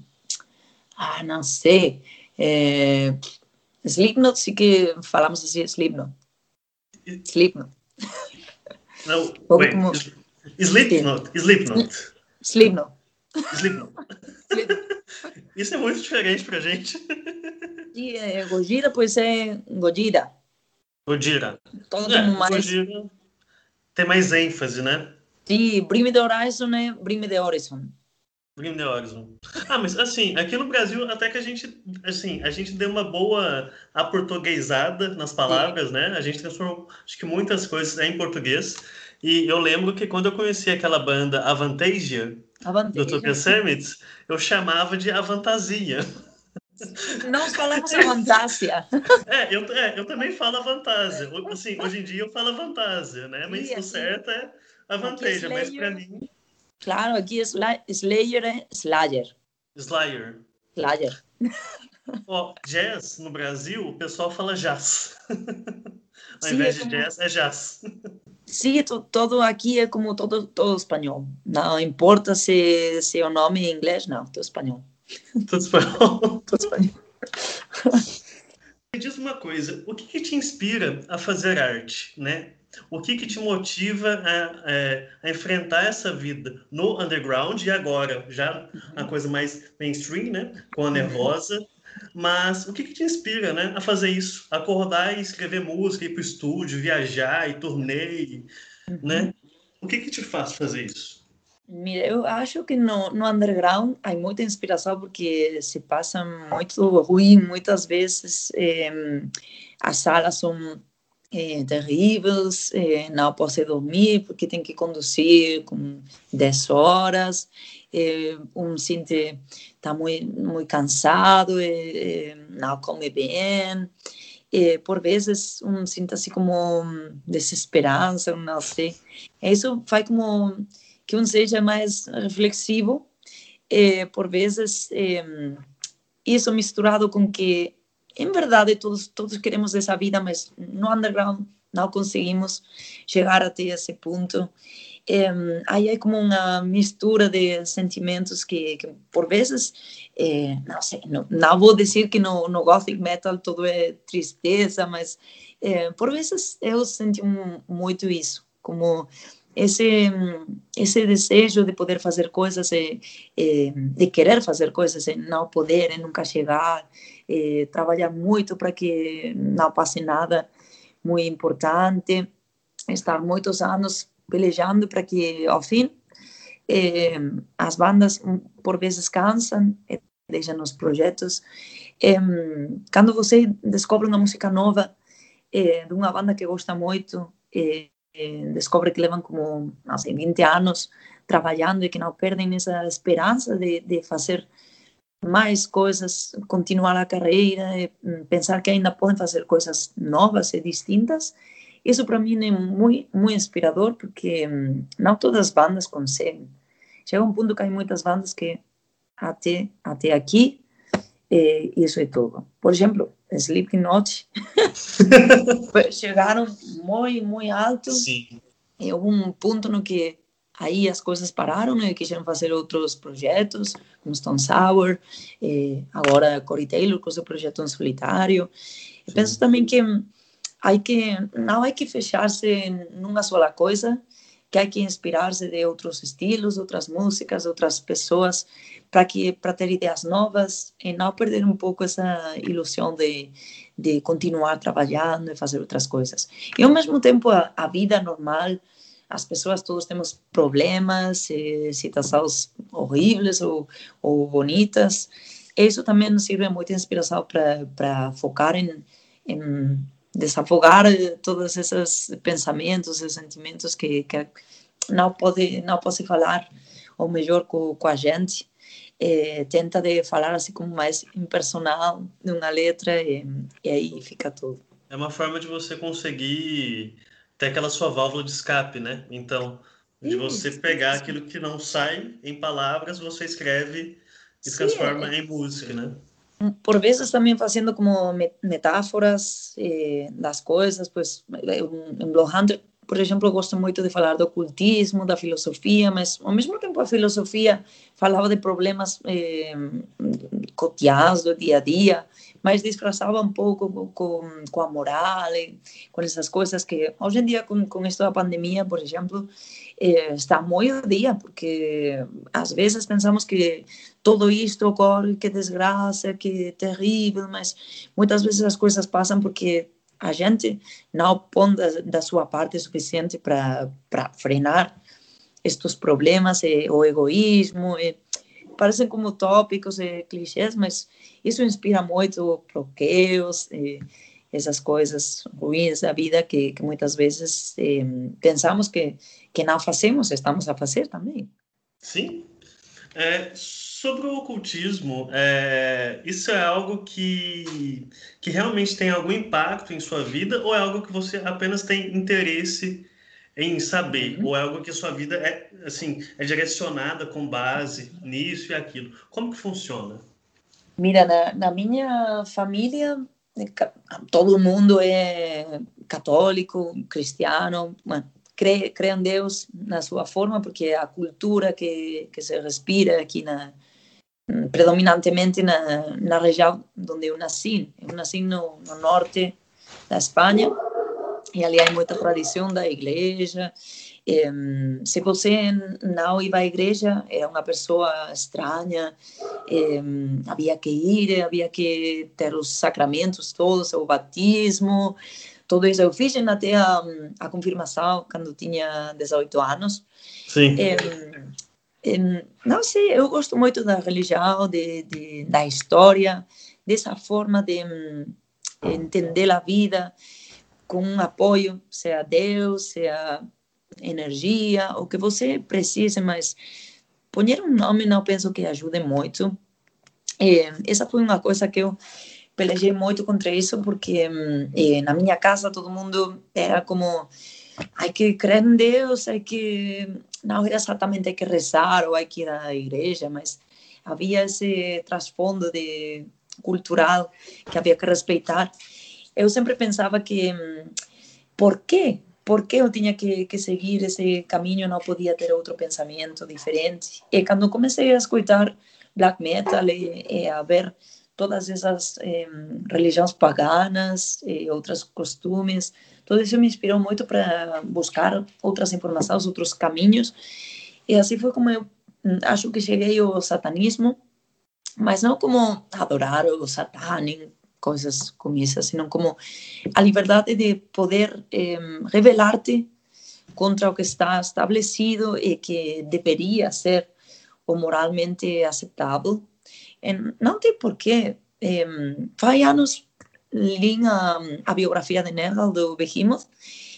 ah, não sei. É, Slipknot sí que falamos así, Slipknot. Slipknot. Não, wait, como... Slipknot, Slipknot. Slipknot. Slipknot. Isso é muito diferente pra gente. E é, Gojira, pois é. Gojira. Todo é, mais... Gojira tem mais ênfase, né? Sim, Bring Me The Horizon é Bring Me The Horizon. Bring Me The Horizon. Ah, mas assim, aqui no Brasil até que a gente, assim, a gente deu uma boa aportuguesada nas palavras, Sim. né? A gente transformou, acho que muitas coisas em português. E eu lembro que quando eu conheci aquela banda Avantasia. Do Tokyo Summit, eu chamava de Avantasia. Nós falamos a fantasia. É, eu, é, eu também falo a fantasia. Assim, hoje em dia eu falo a fantasia, né? Mas o certo é a vantagem, mas para mim... Claro, aqui é Slayer é Slayer. Slayer. Slayer. Ó, jazz no Brasil, o pessoal fala jazz. Ao invés é de jazz, é jazz. Sim, todo aqui é como todo, todo espanhol. Não importa se, se o nome é inglês, não, todo espanhol. Tudo espanhol. Tudo espanhol. Me diz uma coisa, o que, que, te inspira a fazer arte, né? O que, que te motiva a, a, a, enfrentar essa vida no underground e agora, já a coisa mais mainstream, né? Com a Nervosa. Mas o que, que te inspira, né? A fazer isso? Acordar e escrever música, ir para o estúdio, viajar e turnê, né? O que, que te faz fazer isso? Mira, eu acho que no, no underground há muita inspiração porque se passa muito ruim muitas vezes. Eh, as salas são eh, terríveis, eh, não pode dormir porque tem que conduzir com 10 horas. Um sente está muito, muito cansado, não come bem. por vezes um sente assim como desesperança, não sei. Isso faz como que um seja mais reflexivo, eh, por vezes eh, isso misturado com que, em verdade, todos, todos queremos essa vida, mas no underground não conseguimos chegar até esse ponto. Eh, aí é como uma mistura de sentimentos que, que por vezes, eh, não sei, não, não, vou dizer que no, no gothic metal tudo é tristeza, mas eh, por vezes eu senti muito isso, como esse esse desejo de poder fazer coisas e, e, de querer fazer coisas e não poder e nunca chegar e, trabalhar muito para que não passe nada muito importante estar muitos anos pelejando para que ao fim as bandas por vezes cansam e deixam os projetos quando você descobre uma música nova de uma banda que gosta muito eh, descobre que levan como, sei, 20 anos trabalhando e que não perdem essa esperança de, de fazer mais coisas, continuar a carreira, e pensar que ainda podem fazer coisas novas e distintas. Isso para mim é muito, muito inspirador, porque não todas as bandas conseguem. Chega um ponto que há muitas bandas que até, até aqui, eh, isso é tudo. Por exemplo, Slipknot chegaram muito, muito alto. Sim. E houve um ponto no que aí as coisas pararam né, e quiseram fazer outros projetos, como Stone Sour, e agora Corey Taylor com seu projeto em solitário. E penso também que há que não há que fechar-se numa só coisa, que há que inspirar-se de outros estilos, outras músicas, outras pessoas para que para ter ideias novas e não perder um pouco essa ilusão de de continuar trabalhando e fazer outras coisas. E ao mesmo tempo a, a vida normal, as pessoas todos temos problemas, eh, situações horríveis ou, ou bonitas. Isso também nos sirve muito inspiração para focar em, em desafogar todos esses pensamentos e sentimentos que, que não pode não pode falar ou melhor com, com a gente é, tenta de falar assim como mais impersonal numa letra e, e aí fica tudo. É uma forma de você conseguir ter aquela sua válvula de escape, né? Então, de você pegar aquilo que não sai em palavras, você escreve e Sim, transforma é. em música, né? Por vezes também fazendo como metáforas eh, das coisas, pues em Blood Hunter por exemplo, gosto muito de falar do ocultismo, da filosofia, mas ao mesmo tempo a filosofia falava de problemas eh, cotidianos do dia a dia, mas disfrazava um pouco com, com a moral, com essas coisas que hoje em dia, com, com isso da pandemia, por exemplo, eh, está muito dia, porque às vezes pensamos que todo isto ocorre, que desgraça, que terrível, mas muitas vezes as coisas passam porque a gente não põe da, da sua parte suficiente para frenar estes problemas, e, o egoísmo, e, parecem como tópicos e clichês, mas isso inspira muito bloqueios, e, essas coisas ruins da vida que, que muitas vezes eh, pensamos que, que não fazemos, estamos a fazer também. Sim. É, sobre o ocultismo, é, isso é algo que, que realmente tem algum impacto em sua vida ou é algo que você apenas tem interesse em saber? Uhum. Ou é algo que sua vida é, assim, é direcionada com base nisso e aquilo? Como que funciona? Mira, na, na minha família todo mundo é católico, cristiano, bueno, crê, crê em Deus na sua forma, porque é a cultura que, que se respira aqui na, predominantemente na, na região onde eu nasci. Eu nasci no, no norte da Espanha e ali há muita tradição da igreja se você não ia à igreja, era uma pessoa estranha, havia que ir, havia que ter os sacramentos todos, o batismo, tudo isso. Eu fiz até a, a confirmação quando tinha 18 anos. Sim. não sei, eu gosto muito da religião, de, de, da história, dessa forma de entender a vida com apoio, seja Deus, seja energia, o que você precise, mas pôr um nome não penso que ajude muito. E essa foi uma coisa que eu pelejei muito contra isso, porque eh, na minha casa todo mundo era como hay que crer em Deus, hay que não era exatamente que rezar ou hay que ir à igreja, mas havia esse trasfondo de cultural que havia que respeitar. Eu sempre pensava que por que por que eu tinha que, que seguir esse caminho, não podia ter outro pensamento diferente. E quando comecei a escutar black metal e, e a ver todas essas eh, religiões paganas e outros costumes, tudo isso me inspirou muito para buscar outras informações, outros caminhos. E assim foi como eu hum, acho que cheguei ao satanismo, mas não como adorar o satânico, coisas como essas, senão como a liberdade de poder eh, revelar-te contra o que está estabelecido e que deveria ser o moralmente aceitável. E não tem porquê. Eh, faz anos li a, a biografia de Nergal, do Behemoth,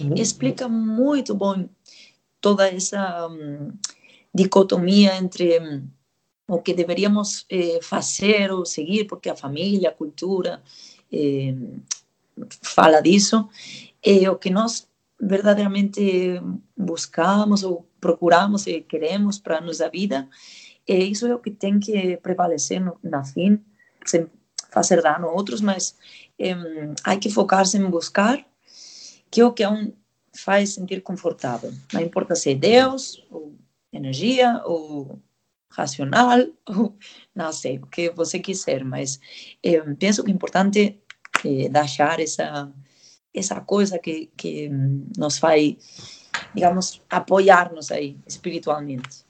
uhum. explica muito bom toda essa um, dicotomia entre um, o que deveríamos eh, fazer ou seguir, porque a família, a cultura eh, fala disso, é o que nós verdadeiramente buscamos ou procuramos e queremos para a nossa vida, isso é o que tem que prevalecer no, na fim, sem fazer dano a outros, mas há que focar-se em buscar que é o que é um faz sentir confortável. Não importa se é Deus, ou energia, ou racional, ou não sei, o que você quiser, mas eh, penso que é importante eh, deixar essa, essa coisa que, que nos faz, digamos, apoiar-nos aí espiritualmente.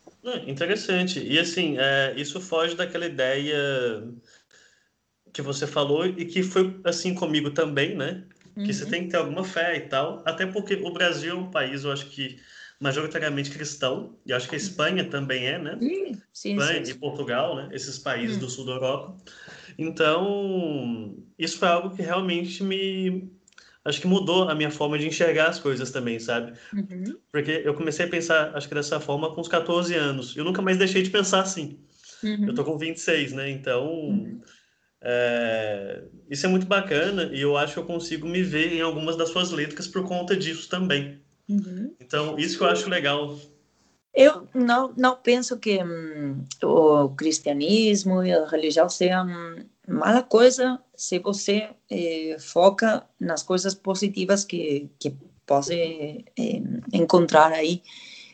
interessante. E assim, é, isso foge daquela ideia que você falou e que foi assim comigo também, né? Que uhum. você tem que ter alguma fé e tal. Até porque o Brasil é um país, eu acho que majoritariamente cristão, e acho que a Espanha também é, né? Sim, Espanha sim. e Portugal, né? Esses países hum. do sul da Europa. Então, isso foi algo que realmente me. Acho que mudou a minha forma de enxergar as coisas também, sabe? Uhum. Porque eu comecei a pensar, acho que dessa forma, com uns 14 anos. Eu nunca mais deixei de pensar assim. Uhum. Eu tô com 26, né? Então. Uhum. É... Isso é muito bacana e eu acho que eu consigo me ver em algumas das suas letras por conta disso também. Uhum. Então, isso que eu acho legal. Eu não, não penso que hum, o cristianismo e a religião sejam mala coisa se você eh, foca nas coisas positivas que, que pode eh, encontrar aí.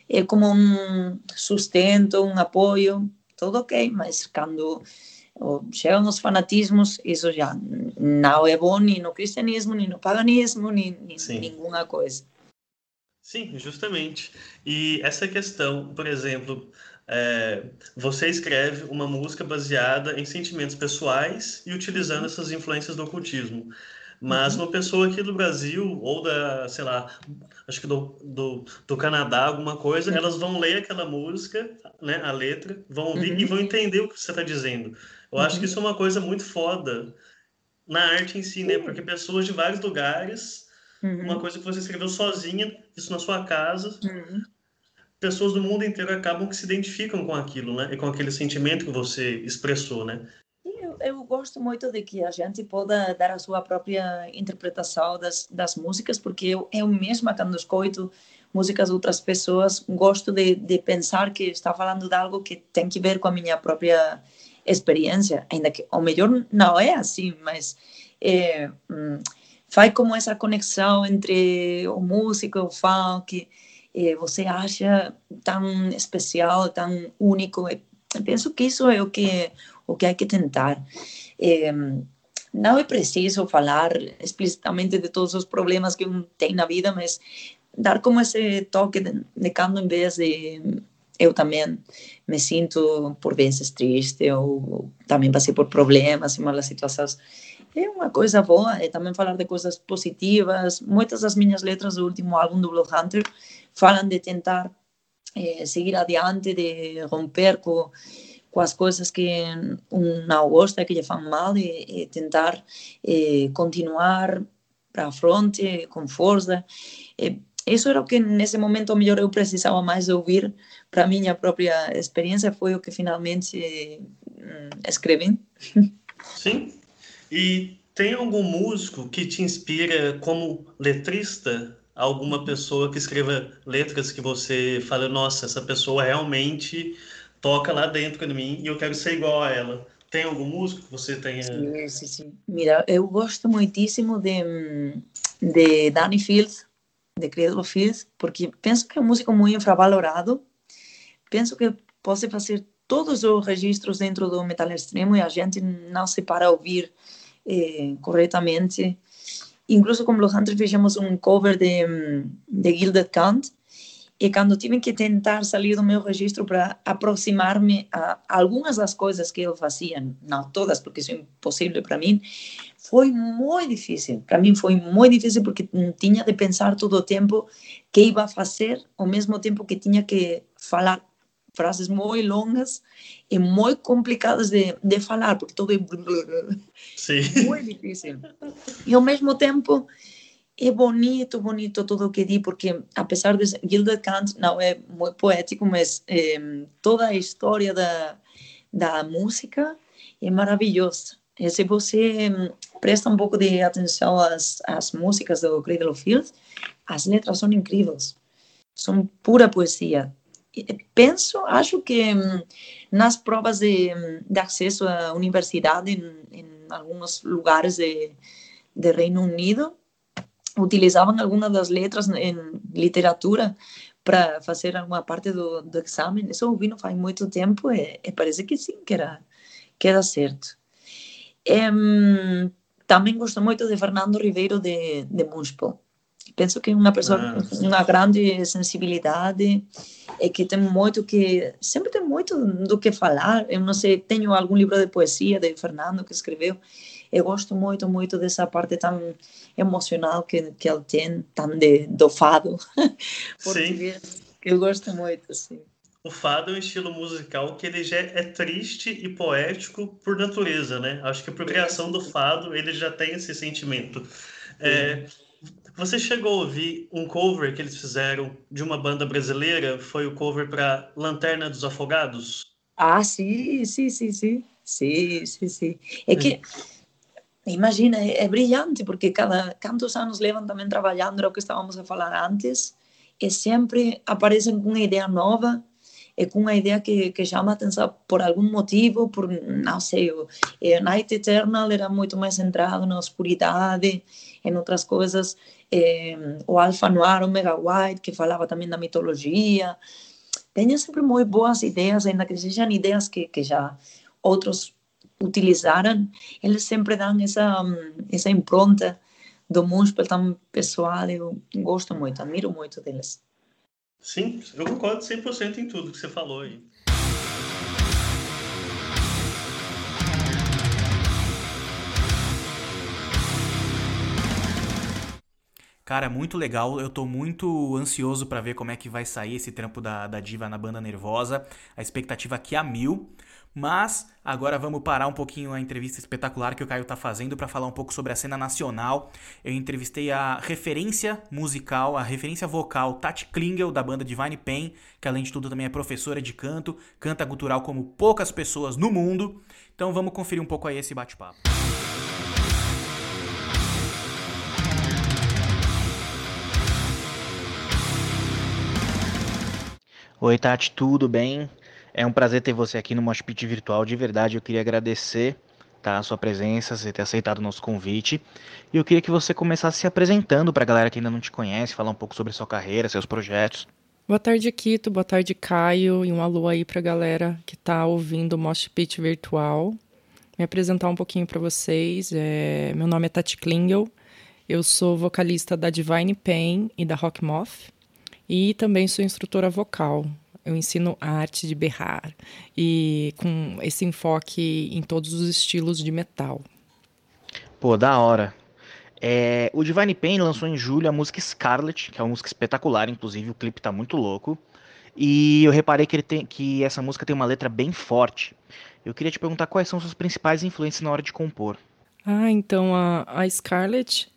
É como um sustento, um apoio, tudo ok, mas quando chegam os fanatismos, isso já não é bom nem no cristianismo, nem no paganismo, nem, nem nenhuma coisa. Sim, justamente. E essa questão, por exemplo, é, você escreve uma música baseada em sentimentos pessoais e utilizando uhum. essas influências do ocultismo. Mas uhum. uma pessoa aqui do Brasil, ou da, sei lá, acho que do, do, do Canadá, alguma coisa, uhum. elas vão ler aquela música, né, a letra, vão ouvir uhum. e vão entender o que você está dizendo. Eu acho que uhum. isso é uma coisa muito foda na arte em si, né? Porque pessoas de vários lugares, uma uhum. coisa que você escreveu sozinha, isso na sua casa, pessoas do mundo inteiro acabam que se identificam com aquilo, né? E com aquele sentimento que você expressou, né? Eu, eu gosto muito de que a gente possa dar a sua própria interpretação das, das músicas, porque eu, eu mesma, quando escuto músicas de outras pessoas, gosto de, de pensar que está falando de algo que tem que ver com a minha própria experiência, ainda que o melhor não é assim, mas é, faz como essa conexão entre o músico e o fã, que eh, você acha tão especial, tão único. Eu penso que isso é o que o que há que tentar. Eh, não é preciso falar explicitamente de todos os problemas que um tem na vida, mas dar como esse toque de, de em vez de eu também me sinto por vezes triste ou também passei por problemas em malas situações é uma coisa boa é também falar de coisas positivas muitas das minhas letras do último álbum do Blood Hunter falam de tentar eh, seguir adiante, de romper com, com as coisas que um não gosta, que lhe fazem mal, e, e tentar eh, continuar para frente com força. Eh, isso era o que nesse momento melhor eu precisava mais ouvir para minha própria experiência, foi o que finalmente escrevi. Sim. E tem algum músico que te inspira como letrista? alguma pessoa que escreva letras que você fala, nossa, essa pessoa realmente toca lá dentro de mim e eu quero ser igual a ela. Tem algum músico que você tenha? Sim, sim, sim. Mira, eu gosto muitíssimo de, de Danny Fields, de Credo Fields, porque penso que é um músico muito infravalorado. Penso que pode fazer todos os registros dentro do metal extremo e a gente não se para ouvir eh, corretamente incluso con Blood Hunter fizemos um cover de, de Gilded Count e quando tive que tentar sair do meu registro para aproximar-me a algumas das coisas que eu fazia, não todas, porque isso é impossível para mim, foi muito difícil. Para mim foi muito difícil porque tinha de pensar todo o tempo que ia fazer, ao mesmo tempo que tinha que falar frases muito longas e muito complicadas de, de falar, porque todo é Sim. muito difícil. E ao mesmo tempo é bonito, bonito tudo o que di, porque apesar de Gilded Kant não é muito poético, mas eh, toda a história da, da música é maravilhosa. E se você presta um pouco de atenção às, às músicas do Cradle of Field, as letras são incríveis. São pura poesia penso, acho que hum, nas provas de, hum, de acesso à universidade em, em alguns lugares de, de Reino Unido utilizavam algumas das letras em literatura para fazer alguma parte do, do exame. Isso eu ouvi não faz muito tempo e, e, parece que sim, que era, que era certo. Também gosto muito de Fernando Ribeiro de, de. Penso que é uma pessoa ah, com uma grande sensibilidade e que tem muito que sempre tem muito do que falar. Eu não sei, tenho algum livro de poesia de Fernando que escreveu. Eu gosto muito, muito dessa parte tão emocional que, que ele tem, tão de, do fado sim. eu gosto muito, sim. O fado é um estilo musical que ele já é triste e poético por natureza, né? Acho que por criação do fado ele já tem esse sentimento. É, você chegou a ouvir um cover que eles fizeram de uma banda brasileira? Foi o cover para Lanterna dos Afogados? Ah, sim, sim, sim, sim. Sim, sim, sim. É que, imagina, é, é brilhante, porque cada quantos anos levam também trabalhando, o que estávamos a falar antes, e sempre aparecem com uma ideia nova e com uma ideia que, que chama a atenção por algum motivo, por, não sei, o Night Eternal era muito mais centrado na oscuridade, em outras coisas, eh, o Alpha Noir, o Mega White, que falava também da mitologia. Tenho sempre muito boas ideias, ainda que sejam ideias que, que já outros utilizaram, eles sempre dão essa, essa impronta do Municipal tão pessoal. Eu gosto muito, admiro muito deles. Sim, eu concordo 100% em tudo que você falou aí. Cara, muito legal. Eu tô muito ansioso para ver como é que vai sair esse trampo da, da Diva na banda Nervosa. A expectativa aqui é a mil. Mas agora vamos parar um pouquinho a entrevista espetacular que o Caio tá fazendo para falar um pouco sobre a cena nacional. Eu entrevistei a referência musical, a referência vocal Tati Klingel da banda Divine Pain, que além de tudo também é professora de canto, canta gutural como poucas pessoas no mundo. Então vamos conferir um pouco aí esse bate-papo. Oi, Tati, tudo bem? É um prazer ter você aqui no Mosh Pit Virtual. De verdade, eu queria agradecer tá, a sua presença, você ter aceitado o nosso convite. E eu queria que você começasse se apresentando para a galera que ainda não te conhece, falar um pouco sobre sua carreira, seus projetos. Boa tarde, Kito. Boa tarde, Caio. E um alô aí para a galera que está ouvindo o Mosh Pit Virtual. Me apresentar um pouquinho para vocês. É... Meu nome é Tati Klingel. Eu sou vocalista da Divine Pain e da Rock Moth. E também sou instrutora vocal. Eu ensino a arte de berrar e com esse enfoque em todos os estilos de metal. Pô, da hora. É, o Divine Pain lançou em julho a música Scarlet, que é uma música espetacular, inclusive o clipe tá muito louco. E eu reparei que, ele tem, que essa música tem uma letra bem forte. Eu queria te perguntar quais são suas principais influências na hora de compor. Ah, então a, a Scarlet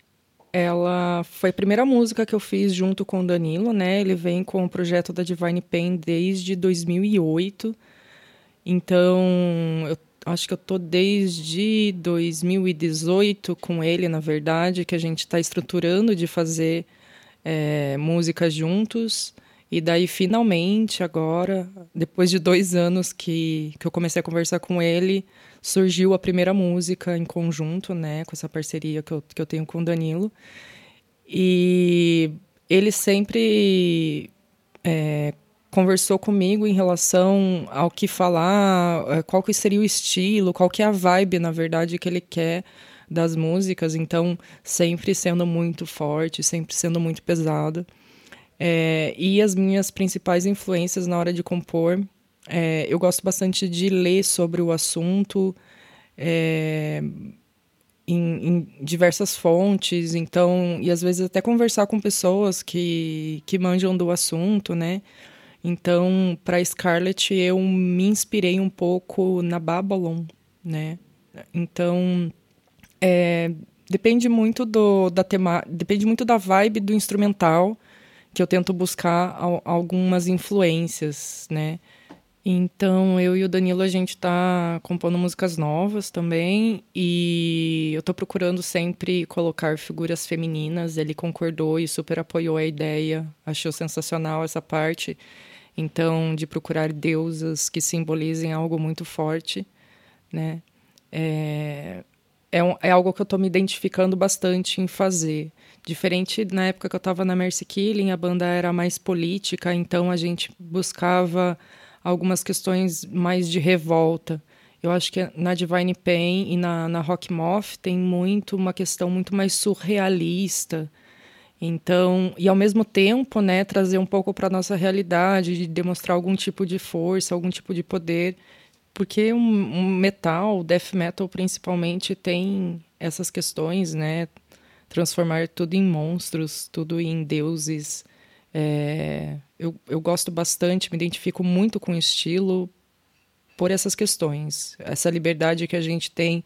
ela foi a primeira música que eu fiz junto com o Danilo, né? Ele vem com o projeto da Divine Pain desde 2008. Então, eu acho que eu tô desde 2018 com ele, na verdade, que a gente está estruturando de fazer é, músicas juntos. E daí, finalmente, agora, depois de dois anos que, que eu comecei a conversar com ele, surgiu a primeira música em conjunto, né, com essa parceria que eu, que eu tenho com o Danilo. E ele sempre é, conversou comigo em relação ao que falar, é, qual que seria o estilo, qual que é a vibe, na verdade, que ele quer das músicas. Então, sempre sendo muito forte, sempre sendo muito pesado. É, e as minhas principais influências na hora de compor é, eu gosto bastante de ler sobre o assunto é, em, em, diversas fontes, então, e às vezes até conversar com pessoas que, que manjam do assunto, né? Então, para Scarlett, eu me inspirei um pouco na Babylon, né? Então, é, depende muito do da tema, depende muito da vibe do instrumental que eu tento buscar algumas influências, né? Então, eu e o Danilo, a gente tá compondo músicas novas também. E eu tô procurando sempre colocar figuras femininas. Ele concordou e super apoiou a ideia. Achou sensacional essa parte. Então, de procurar deusas que simbolizem algo muito forte, né? É, é, um, é algo que eu tô me identificando bastante em fazer. Diferente na época que eu tava na Mercy Killing, a banda era mais política, então a gente buscava algumas questões mais de revolta. Eu acho que na Divine Pain e na, na Rock Moth tem muito uma questão muito mais surrealista. Então, e ao mesmo tempo, né, trazer um pouco para nossa realidade, de demonstrar algum tipo de força, algum tipo de poder, porque um, um metal, death metal principalmente, tem essas questões, né, transformar tudo em monstros, tudo em deuses. É, eu, eu gosto bastante, me identifico muito com o estilo por essas questões. Essa liberdade que a gente tem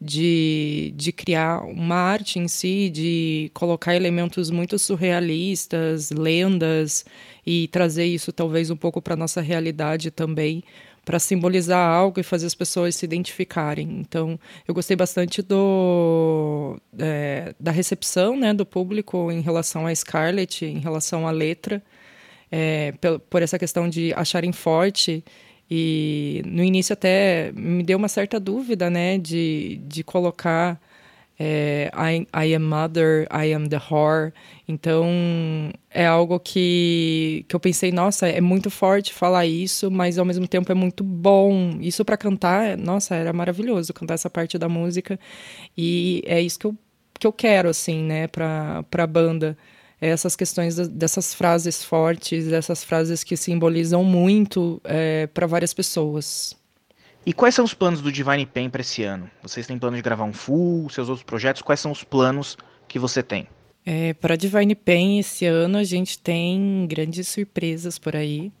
de, de criar uma arte em si, de colocar elementos muito surrealistas, lendas, e trazer isso talvez um pouco para nossa realidade também, para simbolizar algo e fazer as pessoas se identificarem. Então, eu gostei bastante do, é, da recepção né, do público em relação a Scarlett, em relação à letra é, por, por essa questão de acharem forte. E no início até me deu uma certa dúvida, né, de, de colocar é, I, I am mother, I am the whore. Então, é algo que, que eu pensei, nossa, é muito forte falar isso, mas ao mesmo tempo é muito bom. Isso para cantar, nossa, era maravilhoso cantar essa parte da música. E é isso que eu, que eu quero, assim, né, pra, pra banda. É essas questões dessas frases fortes, dessas frases que simbolizam muito é, para várias pessoas. E quais são os planos do Divine Pen para esse ano? Vocês têm plano de gravar um full, seus outros projetos? Quais são os planos que você tem? É, para Divine Pen, esse ano a gente tem grandes surpresas por aí.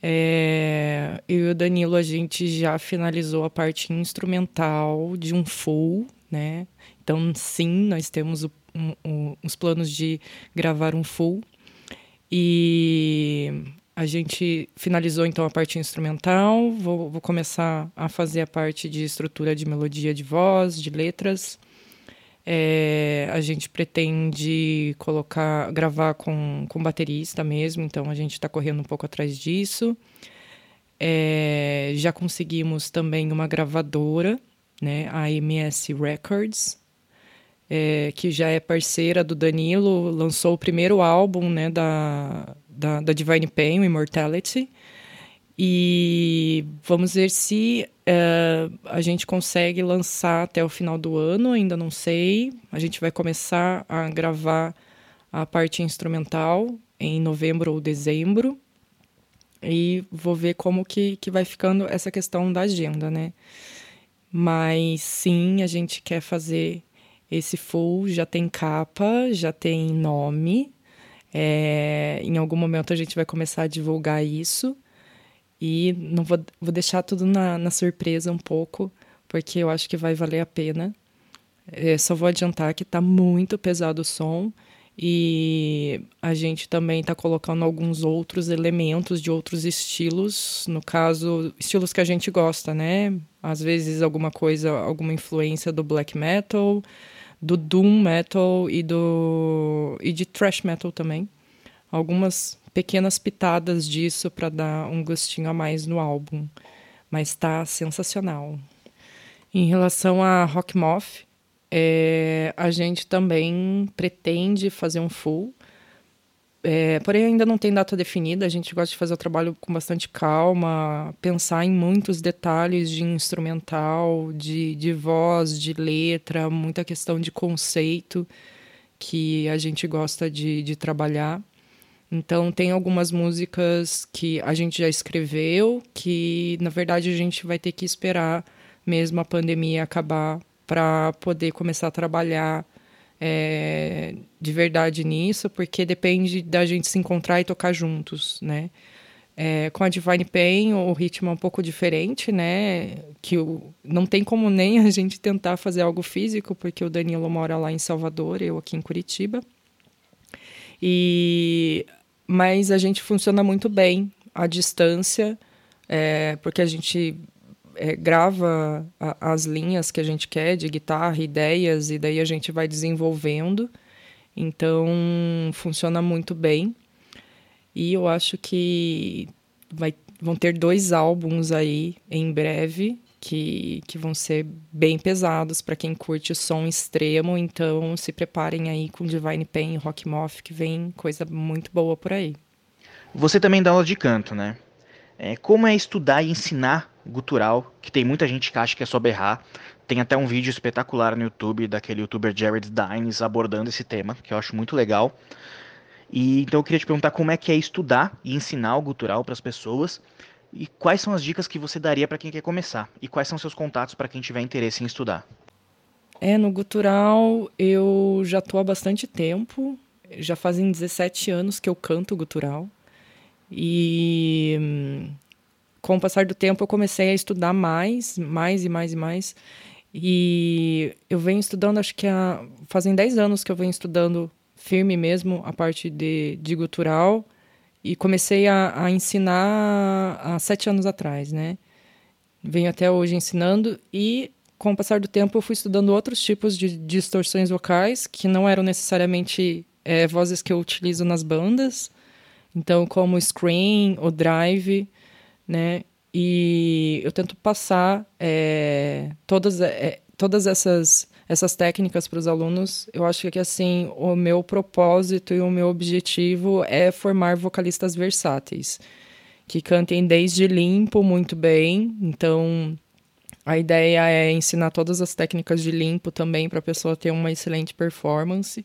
É, eu e o Danilo, a gente já finalizou a parte instrumental de um full, né? Então, sim, nós temos o, um, um, os planos de gravar um full. E a gente finalizou então a parte instrumental, vou, vou, começar a fazer a parte de estrutura de melodia de voz, de letras. É, a gente pretende colocar, gravar com, com baterista mesmo, então a gente está correndo um pouco atrás disso. É, já conseguimos também uma gravadora, né, a MS Records, é, que já é parceira do Danilo, lançou o primeiro álbum né, da, da, da Divine Pain, o Immortality. E vamos ver se uh, a gente consegue lançar até o final do ano, ainda não sei. A gente vai começar a gravar a parte instrumental em novembro ou dezembro. E vou ver como que, que vai ficando essa questão da agenda, né? Mas sim, a gente quer fazer esse full, já tem capa, já tem nome, é, em algum momento a gente vai começar a divulgar isso. E não vou, vou deixar tudo na, na surpresa um pouco, porque eu acho que vai valer a pena. É, só vou adiantar que está muito pesado o som e a gente também está colocando alguns outros elementos de outros estilos, no caso, estilos que a gente gosta, né? Às vezes alguma coisa, alguma influência do black metal, do doom metal e do e de thrash metal também. Algumas pequenas pitadas disso para dar um gostinho a mais no álbum, mas está sensacional. Em relação a Rock Moth, é, a gente também pretende fazer um full é, porém, ainda não tem data definida. A gente gosta de fazer o trabalho com bastante calma, pensar em muitos detalhes de instrumental, de, de voz, de letra, muita questão de conceito que a gente gosta de, de trabalhar. Então, tem algumas músicas que a gente já escreveu, que na verdade a gente vai ter que esperar mesmo a pandemia acabar para poder começar a trabalhar é, de verdade nisso, porque depende da gente se encontrar e tocar juntos, né? É, com a Divine Pain, o ritmo é um pouco diferente, né? Que o, não tem como nem a gente tentar fazer algo físico, porque o Danilo mora lá em Salvador, eu aqui em Curitiba. E mas a gente funciona muito bem à distância, é, porque a gente é, grava a, as linhas que a gente quer de guitarra, ideias, e daí a gente vai desenvolvendo. Então, funciona muito bem. E eu acho que vai, vão ter dois álbuns aí em breve que, que vão ser bem pesados para quem curte o som extremo. Então, se preparem aí com Divine Pain e Rock Moth, que vem coisa muito boa por aí. Você também dá aula de canto, né? É, como é estudar e ensinar gutural, que tem muita gente que acha que é só berrar. Tem até um vídeo espetacular no YouTube daquele youtuber Jared Dines abordando esse tema, que eu acho muito legal. E então eu queria te perguntar como é que é estudar e ensinar o gutural para as pessoas e quais são as dicas que você daria para quem quer começar e quais são seus contatos para quem tiver interesse em estudar. É, no gutural eu já estou há bastante tempo, já fazem 17 anos que eu canto gutural. E hum, com o passar do tempo eu comecei a estudar mais, mais e mais e mais. E eu venho estudando, acho que há, fazem 10 anos que eu venho estudando firme mesmo a parte de, de gutural. E comecei a, a ensinar há sete anos atrás, né? Venho até hoje ensinando e com o passar do tempo eu fui estudando outros tipos de distorções vocais que não eram necessariamente é, vozes que eu utilizo nas bandas. Então, como o scream, o drive, né? E eu tento passar é, todas, é, todas essas, essas técnicas para os alunos, eu acho que assim, o meu propósito e o meu objetivo é formar vocalistas versáteis, que cantem desde limpo muito bem. Então, a ideia é ensinar todas as técnicas de limpo também para a pessoa ter uma excelente performance.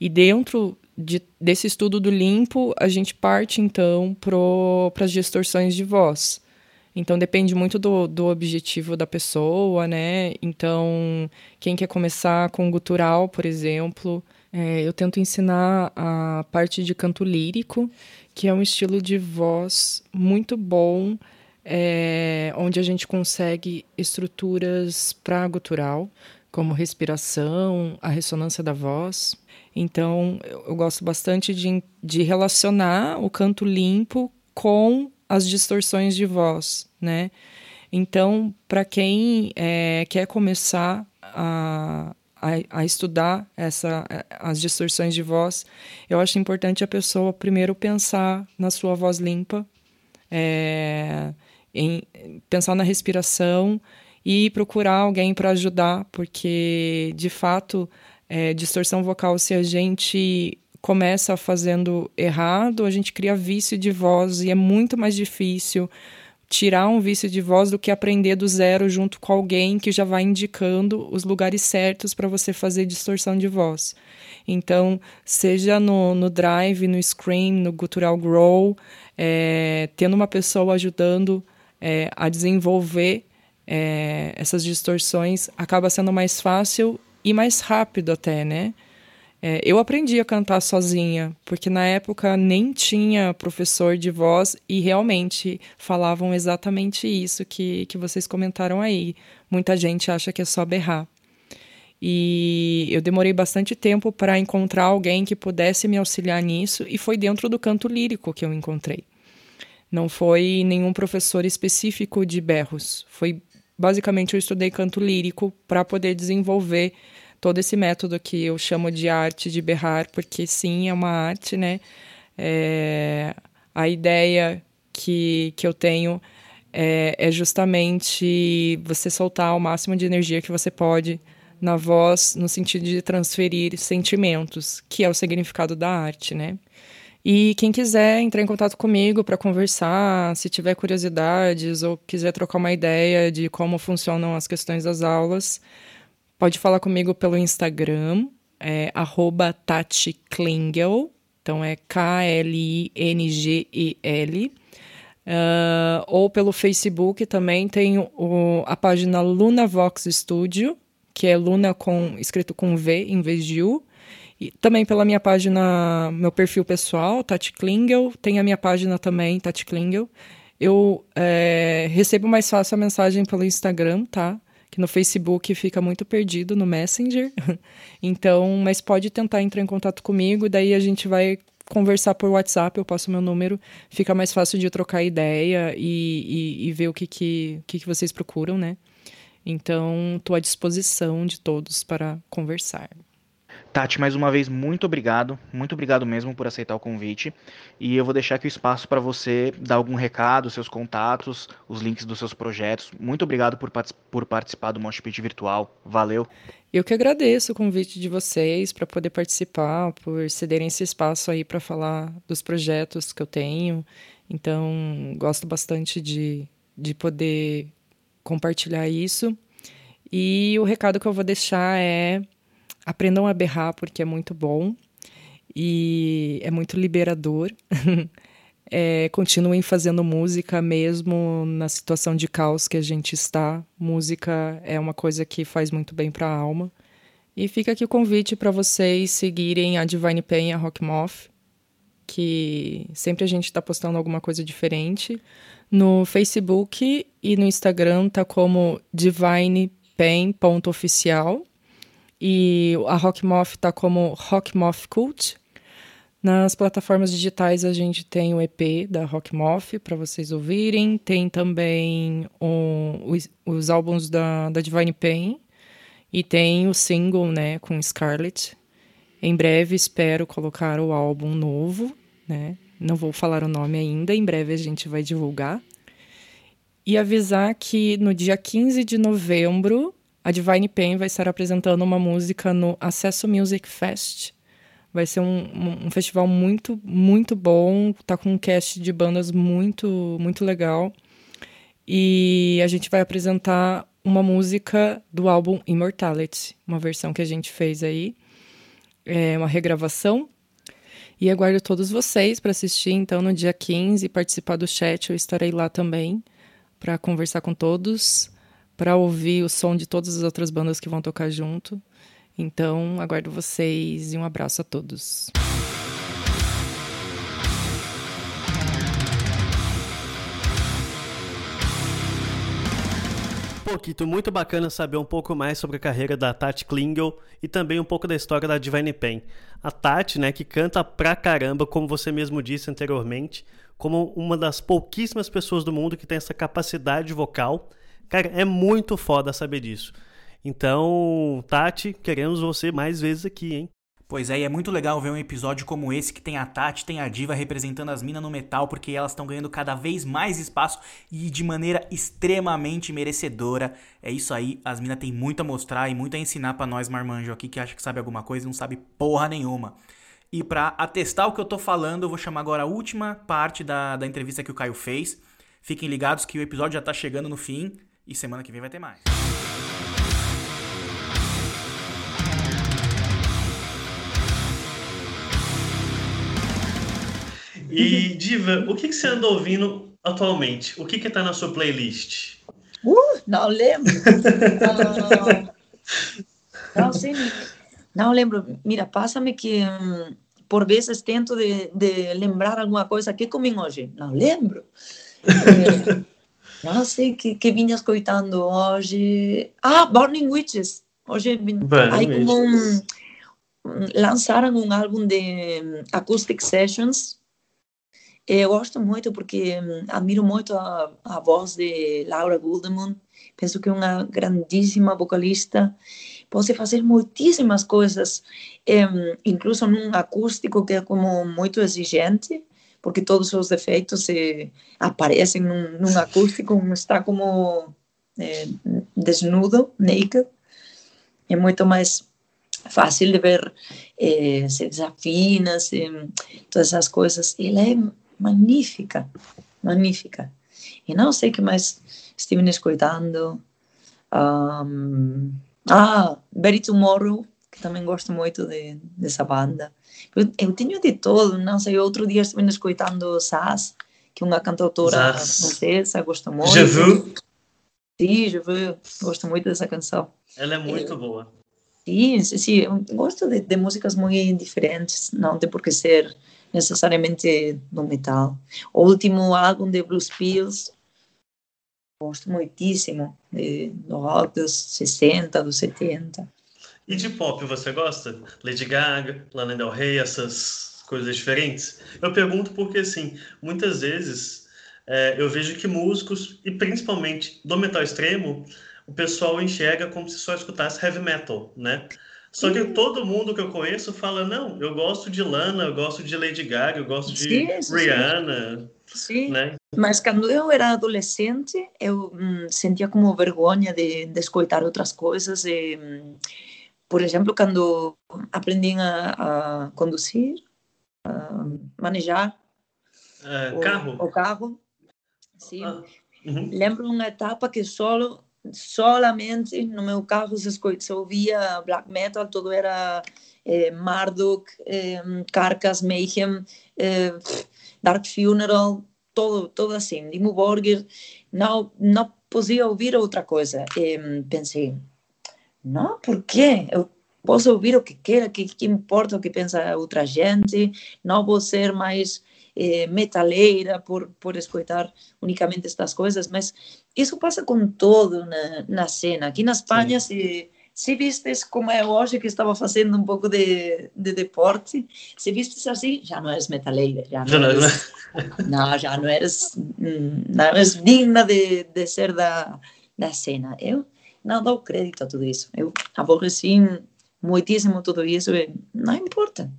E dentro de, desse estudo do limpo, a gente parte então para as distorções de voz. Então depende muito do, do objetivo da pessoa, né? Então, quem quer começar com gutural, por exemplo, é, eu tento ensinar a parte de canto lírico, que é um estilo de voz muito bom, é, onde a gente consegue estruturas para gutural, como respiração, a ressonância da voz. Então, eu, gosto bastante de, de relacionar o canto limpo com as distorções de voz, né? Então, para quem é, quer começar a, a, a, estudar essa, as distorções de voz, eu acho importante a pessoa primeiro pensar na sua voz limpa, é, em, pensar na respiração e procurar alguém para ajudar, porque de fato, é, distorção vocal, se a gente começa fazendo errado, a gente cria vício de voz e é muito mais difícil tirar um vício de voz do que aprender do zero junto com alguém que já vai indicando os lugares certos para você fazer distorção de voz. Então, seja no, no drive, no scream, no gutural grow, é, tendo uma pessoa ajudando é, a desenvolver é, essas distorções, acaba sendo mais fácil e mais rápido até, né? É, eu aprendi a cantar sozinha, porque na época nem tinha professor de voz e realmente falavam exatamente isso que, que vocês comentaram aí. Muita gente acha que é só berrar. E eu demorei bastante tempo para encontrar alguém que pudesse me auxiliar nisso, e foi dentro do canto lírico que eu encontrei. Não foi nenhum professor específico de berros. Foi basicamente eu estudei canto lírico para poder desenvolver todo esse método que eu chamo de arte de berrar, porque sim, é uma arte, né? É, a ideia que, que eu tenho é, é justamente você soltar o máximo de energia que você pode na voz, no sentido de transferir sentimentos, que é o significado da arte, né? E quem quiser entrar em contato comigo para conversar, se tiver curiosidades ou quiser trocar uma ideia de como funcionam as questões das aulas, Pode falar comigo pelo Instagram, é Tati Klingel, então é K-L-I-N-G-E-L. Uh, ah, ou pelo Facebook também tem o, a página Luna Vox Studio, que é Luna com escrito com V em vez de U. E também pela minha página, meu perfil pessoal, Tati Klingel, tem a minha página também, Tati Klingel. Eu é, recebo mais fácil a mensagem pelo Instagram, tá? que no Facebook fica muito perdido no Messenger. Então, mas pode tentar entrar em contato comigo, daí a gente vai conversar por WhatsApp, eu passo meu número, fica mais fácil de trocar ideia e, e, e ver o que, que, que, que vocês procuram, né? Então, estou à disposição de todos para conversar. Tati, mais uma vez, muito obrigado. Muito obrigado mesmo por aceitar o convite. E eu vou deixar aqui o espaço para você dar algum recado, seus contatos, os links dos seus projetos. Muito obrigado por, por participar do Mosh Pit Virtual. Valeu. Eu que agradeço o convite de vocês para poder participar, por cederem esse espaço aí para falar dos projetos que eu tenho. Então, gosto bastante de, de poder compartilhar isso. E o recado que eu vou deixar é Aprendam a berrar porque é muito bom e é muito liberador. é, continuem fazendo música mesmo na situação de caos que a gente está. Música é uma coisa que faz muito bem para a alma. E fica aqui o convite para vocês seguirem a Divine Pain e a Rock Moth, que sempre a gente está postando alguma coisa diferente. No Facebook e no Instagram tá como divinepain.oficial e a Rockmoth está como Rockmoth Cult. Nas plataformas digitais a gente tem o EP da Rockmoth para vocês ouvirem. Tem também um, os, os, álbuns da, da Divine Pain. E tem o single, né, com Scarlett. Em breve espero colocar o álbum novo, né? Não vou falar o nome ainda, em breve a gente vai divulgar. E avisar que no dia 15 de novembro a Divine Pain vai estar apresentando uma música no Acesso Music Fest. Vai ser um, um, festival muito, muito bom. Tá com um cast de bandas muito, muito legal. E a gente vai apresentar uma música do álbum Immortality, uma versão que a gente fez aí. É uma regravação. E aguardo todos vocês para assistir, então, no dia 15 e participar do chat. Eu estarei lá também para conversar com todos para ouvir o som de todas as outras bandas que vão tocar junto. Então, aguardo vocês e um abraço a todos. Pouquito, muito bacana saber um pouco mais sobre a carreira da Tati Klingel e também um pouco da história da Divine Pen. A Tati, né, que canta pra caramba, como você mesmo disse anteriormente, como uma das pouquíssimas pessoas do mundo que tem essa capacidade vocal Cara, é muito foda saber disso. Então, Tati, queremos você mais vezes aqui, hein? Pois é, e é muito legal ver um episódio como esse que tem a Tati, tem a Diva representando as minas no metal, porque elas estão ganhando cada vez mais espaço e de maneira extremamente merecedora. É isso aí, as minas têm muito a mostrar e muito a ensinar para nós marmanjo aqui que acha que sabe alguma coisa e não sabe porra nenhuma. E para atestar o que eu tô falando, eu vou chamar agora a última parte da, da entrevista que o Caio fez. Fiquem ligados que o episódio já tá chegando no fim. E semana que vem vai ter mais. E, Diva, o que, que você anda ouvindo atualmente? O que está na sua playlist? Uh, não lembro. não, não sei. Não lembro. Mira, passa-me que hum, por vezes tento de, de, lembrar alguma coisa que comi hoje. Não lembro. É, não sei que, que vinha escutando hoje. Ah, Burning Witches. Hoje aí como um, lançaram um álbum de um, Acoustic Sessions. Eu gosto muito porque um, admiro muito a, a voz de Laura Goldemund. Penso que é uma grandíssima vocalista. Pode fazer muitíssimas coisas, um, incluso num acústico que é como muito exigente porque todos os efeitos se aparecem num, num acústico, está como é, desnudo, naked. É muito mais fácil de ver é, se desafina, se, todas essas coisas. Ela é magnífica, magnífica. E não sei o que mais estive escutando. Um, ah, Very Tomorrow, que também gosto muito de, dessa banda. Eu, eu tenho de todo, não sei, outro dia estive escutando Sass, que é uma cantautora francesa, gosto muito. Je veux. Sim, Je veux, gosto muito dessa canção. Ela é muito é, boa. Sim, sim, gosto de, de músicas muito diferentes, não tem por que ser necessariamente no metal. O último álbum de Bruce Pills, gosto muitíssimo, de, do rock dos 60, dos 70. E de pop, você gosta? Lady Gaga, Lana Del Rey, essas coisas diferentes? Eu pergunto porque, assim, muitas vezes é, eu vejo que músicos, e principalmente do metal extremo, o pessoal enxerga como se só escutasse heavy metal, né? Só que todo mundo que eu conheço fala, não, eu gosto de Lana, eu gosto de Lady Gaga, eu gosto de sim, sim, Rihanna. Sim, né? mas quando eu era adolescente, eu hum, sentia como vergonha de, de escutar outras coisas e... Hum, por exemplo, quando aprendi a, a conduzir, a manejar é, o carro, o carro, sim. Ah, uhum. Lembro uma etapa que solo solamente no meu carro se, se ouvia black metal, todo era eh, Marduk, eh, Carcass, Mayhem, eh, Dark Funeral, todo, todo assim, Dimmu Borgir, não, não podia ouvir outra coisa. E pensei, não, por quê? Eu posso ouvir o que quero, que, que importa o que pensa outra gente, não vou ser mais eh, metaleira por, por escutar unicamente estas coisas, mas isso passa com todo na, na cena. Aqui na Espanha, se, se vistes como é hoje, que estava fazendo um pouco de, de deporte, se vistes assim, já não és metaleira, já não, eres, não, já não eres, hum, não eres digna de, de ser da, da cena. Eu não dou crédito a tudo isso. Eu aborreci muitíssimo tudo isso e não importa.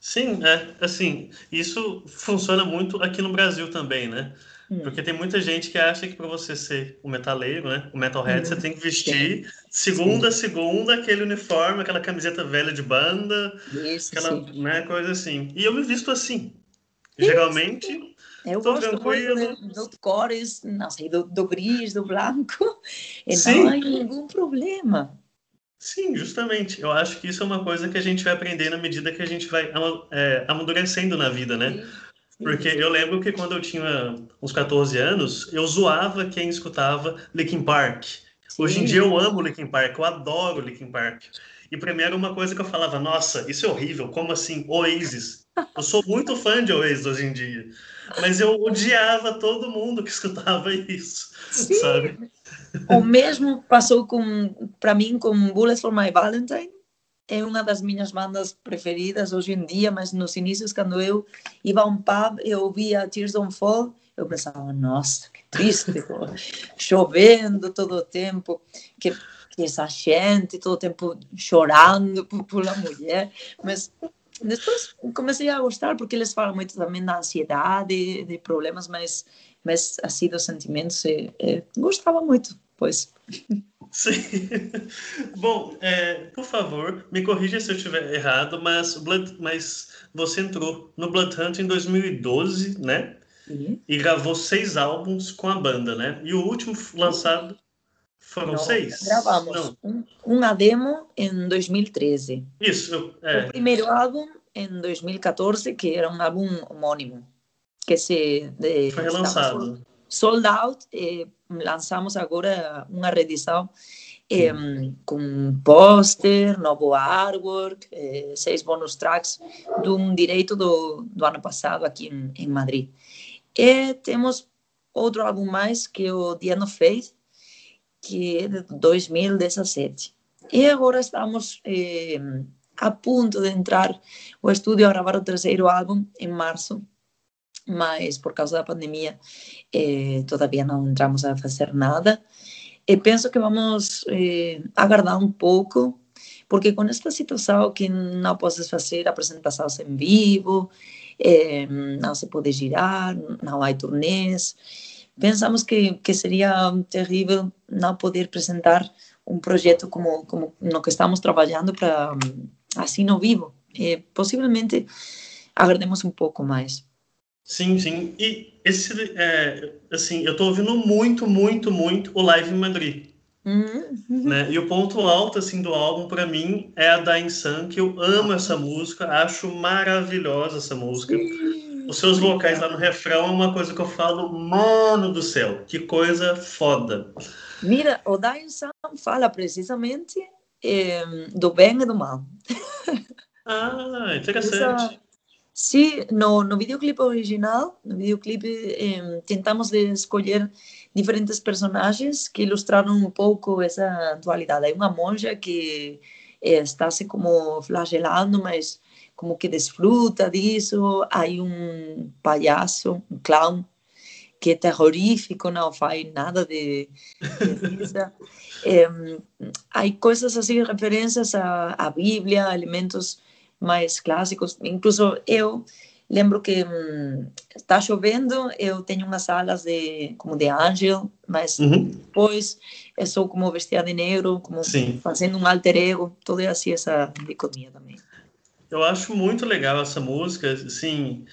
Sim, é assim, isso funciona muito aqui no Brasil também, né? Hum. Porque tem muita gente que acha que para você ser um metaleiro, né, o metalhead, hum. você tem que vestir sim. segunda a segunda aquele uniforme, aquela camiseta velha de banda, Isso, aquela né, coisa assim. E eu me visto assim. Geralmente, eu tô gosto tranquilo. Do, do cores, não sei, do, do gris, do branco, e não há nenhum problema. Sim, justamente. Eu acho que isso é uma coisa que a gente vai aprender na medida que a gente vai é, amadurecendo na vida, né? Sim. Porque eu lembro que quando eu tinha uns 14 anos, eu zoava quem escutava Linkin Park. Sim. Hoje em dia eu amo Linkin Park, eu adoro Linkin Park. E pra mim era uma coisa que eu falava, nossa, isso é horrível, como assim, Oasis? Eu sou muito fã de Oasis hoje em dia. Mas eu odiava todo mundo que escutava isso, Sim. sabe? O mesmo passou com para mim com Bullets for My Valentine é uma das minhas bandas preferidas hoje em dia, mas nos inícios, quando eu ia a um pub e ouvia Tears Don't Fall, eu pensava, nossa, que triste, chovendo todo o tempo, que, que essa gente todo o tempo chorando por, por uma mulher, mas depois comecei a gostar porque eles falam muito também da ansiedade, de problemas mais, mais assim, dos sentimentos, e gostava muito, pois. Sim. Bom, é, por favor, me corrija se eu estiver errado, mas, Blood, mas você entrou no Bloodhunt em 2012, né? E gravou seis álbuns com a banda, né? E o último lançado foram Não, seis? Gravamos. Um, uma demo em 2013. Isso. É. O primeiro álbum em 2014, que era um álbum homônimo, que se... De, Foi relançado. Sold Out, eh, lançamos agora uma reedição eh, com pôster, novo artwork, eh, seis bonus tracks de um direito do, do ano passado aqui em, em, Madrid. E temos outro álbum mais, que o of Faith, que é de 2017. E agora estamos eh, a ponto de entrar o estúdio a gravar o terceiro álbum em março, mas por causa da pandemia eh, não entramos a fazer nada. E penso que vamos eh, aguardar um pouco, porque com esta situação que não podes fazer apresentações em vivo, eh, não se pode girar, não há turnês, pensamos que, que seria terrível não poder apresentar um projeto como, como no que estamos trabalhando para assim no vivo. E possivelmente aguardemos um pouco mais. Sim, sim. E esse, é, assim, eu tô ouvindo muito, muito, muito o Live em Madrid. Uhum. Né? E o ponto alto, assim, do álbum, para mim, é a da Sun, que eu amo essa música, acho maravilhosa essa música. Os seus vocais lá no refrão é uma coisa que eu falo, mano do céu, que coisa foda. Mira, o Dying Sun fala precisamente eh, do bem e do mal. Ah, interessante. Essa, Sí, no, no videoclip original, no videoclip eh, tentamos escolher diferentes personagens que ilustraram um pouco essa dualidade. Hay uma monja que eh, está se como flagelando, mas como que desfruta disso. Há um palhaço, um clown, que é terrorífico, não faz nada de, de risa. eh, há coisas assim, referências à, à Bíblia, elementos mais clássicos. Incluso eu lembro que hum, está chovendo, eu tenho umas alas de como de ángel, mas uhum. depois eu sou como vestida de negro, como Sim. fazendo um alter ego, toda é assim essa dicotomia também. Eu acho muito legal essa música, sim,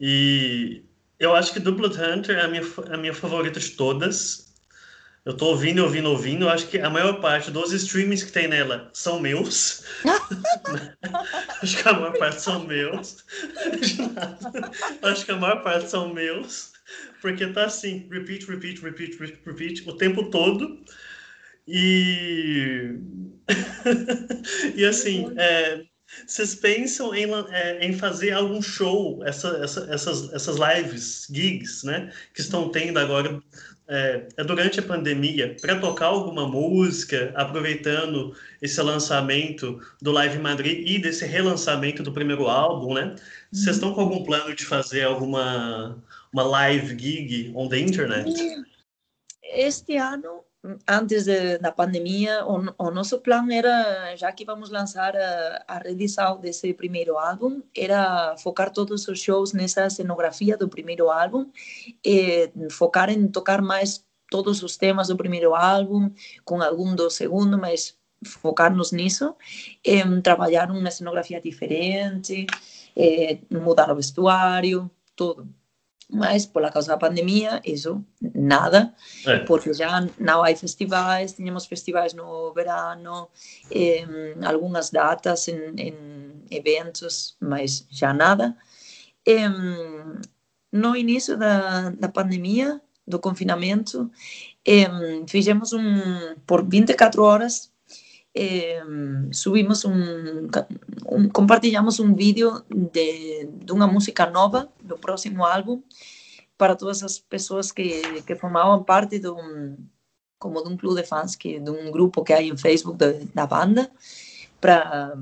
e eu acho que Double Hunter é a minha, a minha favorita de todas. Eu tô ouvindo, ouvindo, ouvindo. Eu acho que a maior parte dos streamings que tem nela são meus. acho que a maior parte são meus. acho que a maior parte são meus. Porque tá assim, repeat, repeat, repeat, repeat, repeat o tempo todo. E. e assim, é, vocês pensam em, é, em fazer algum show, essa, essa, essas, essas lives, gigs, né? Que estão tendo agora é, é, durante a pandemia para tocar alguma música, aproveitando esse lançamento do Live Madrid e desse relançamento do primeiro álbum, né? Vocês uhum. estão com algum plano de fazer alguma uma live gig on the internet? Este ano antes da pandemia, o, o, nosso plano era, já que vamos lançar a, a reedição desse primeiro álbum, era focar todos os shows nessa cenografia do primeiro álbum, e focar em tocar mais todos os temas do primeiro álbum, com algum do segundo, mas focar-nos nisso, em trabalhar uma cenografia diferente, mudar o vestuário, tudo. Mas por causa da pandemia, isso nada, é. porque já não há festivais, tínhamos festivais no verano, algumas datas em, em, eventos, mas já nada. No início da, da pandemia, do confinamento, fizemos um, por 24 horas, eh, subimos um, um, compartilhamos um vídeo de, de música nova do próximo álbum para todas as pessoas que, que formavam parte de um como de um clube de fãs que de um grupo que há em Facebook de, da banda para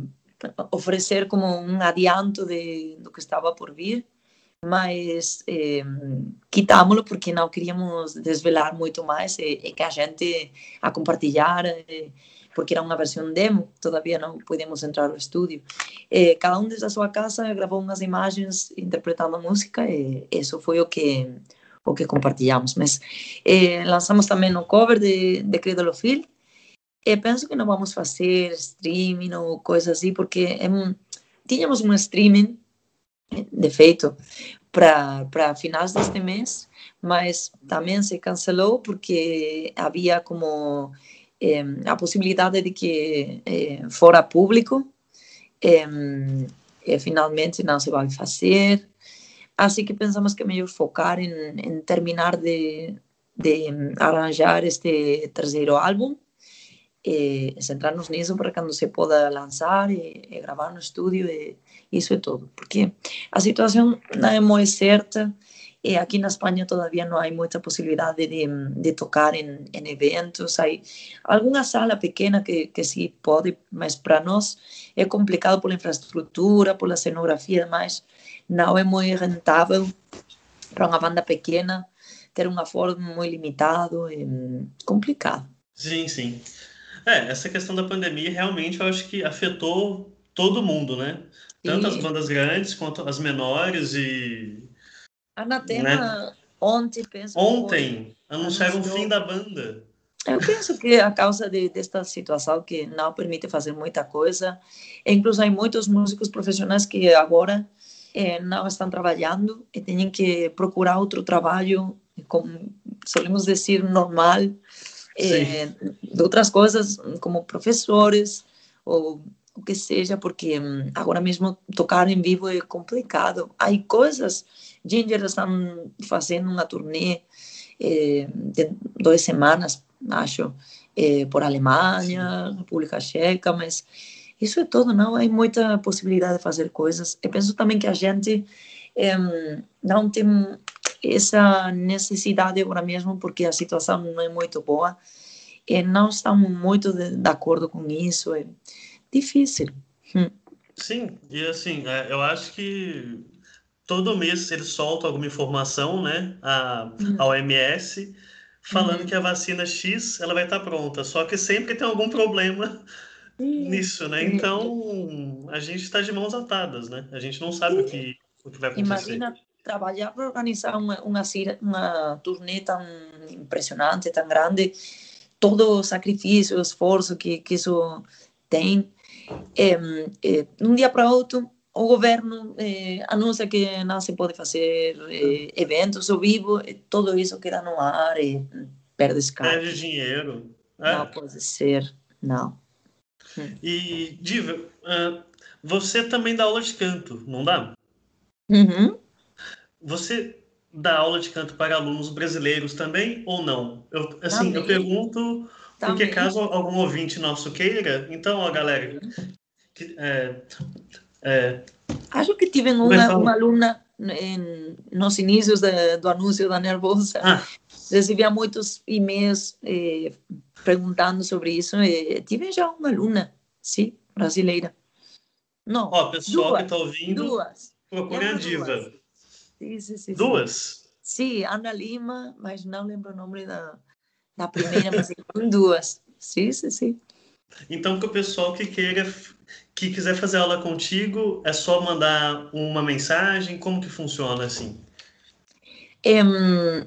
oferecer como um adianto de do que estava por vir. Mas eh, quitámoslo porque não queríamos desvelar muito mais e, e que a gente a compartilhar porque era uma versão demo, todavía não podíamos entrar no estúdio. Eh, cada um desde a sua casa gravou umas imagens interpretando a música e isso foi o que o que compartilhamos. Mas eh, lançamos também um cover de, de Credo Phil e penso que não vamos fazer streaming ou coisas assim, porque é um, tínhamos um streaming de feito para finais deste mês, mas também se cancelou porque havia como eh, a possibilidade de que eh, fora público, eh, finalmente não se vai fazer. Assim que pensamos que é melhor focar em, em terminar de, de arranjar este terceiro álbum e centrar-nos nisso para quando se possa lançar e, e, gravar no estúdio e isso é tudo. Porque a situação não é muito certa e aqui na Espanha todavía não há muita possibilidade de, de tocar em, em eventos. Há alguma sala pequena que, que sim pode, mas para nós é complicado pela infraestrutura, pela cenografia, mas não é muito rentável para uma banda pequena ter um aforo muito limitado, é complicado. Sim, sim. É, essa questão da pandemia realmente eu acho que afetou todo mundo, né? Tanto as bandas grandes quanto as menores e Anatema, né? ontem, penso. Ontem, anunciaram o fim da banda. Eu penso que a causa de, desta situação que não permite fazer muita coisa, incluso há muitos músicos profissionais que agora eh, não estão trabalhando e têm que procurar outro trabalho, como solemos dizer, normal, eh, de outras coisas, como professores ou o que seja, porque hum, agora mesmo tocar em vivo é complicado. Há coisas Ginger estão fazendo uma turnê eh, de duas semanas, acho, eh, por Alemanha, República Checa, mas isso é tudo, não há muita possibilidade de fazer coisas. Eu penso também que a gente eh, não tem essa necessidade agora mesmo, porque a situação não é muito boa, e não estamos muito de, de acordo com isso, é difícil. Hum. Sim, e assim, é, eu acho que todo mês eles soltam alguma informação, né, a, uhum. a OMS, falando uhum. que a vacina X ela vai estar pronta, só que sempre tem algum problema uhum. nisso, né? Então a gente está de mãos atadas, né? A gente não sabe o que, o que vai acontecer. Imagina trabalhar para organizar uma, uma, uma turnê tão impressionante, tão grande, todo o sacrifício, o esforço que, que isso tem. É, é, um dia para outro o governo eh, anuncia que não se pode fazer eh, eventos ao vivo, e tudo isso queda no ar e perde caro. Perde dinheiro. É. Não pode ser, não. E, Diva, uh, você também dá aula de canto, não dá? Uhum. Você dá aula de canto para alunos brasileiros também ou não? Eu, assim, também. eu pergunto também. porque caso algum ouvinte nosso queira, então, ó, galera, que, é, é. Acho que tive uma, uma aluna em, nos inícios de, do anúncio da Nervosa. Ah. Recebia muitos e-mails eh, perguntando sobre isso. E tive já uma aluna, sim, brasileira. Não, Ó, pessoal duas, que está ouvindo, duas. procure a diva. Sim, sim, sim, duas? Sim, Ana Lima, mas não lembro o nome da, Na primeira, mas duas. Sim, sim, sim. Então, que o pessoal que queira, que quiser fazer aula contigo, é só mandar uma mensagem? Como que funciona assim?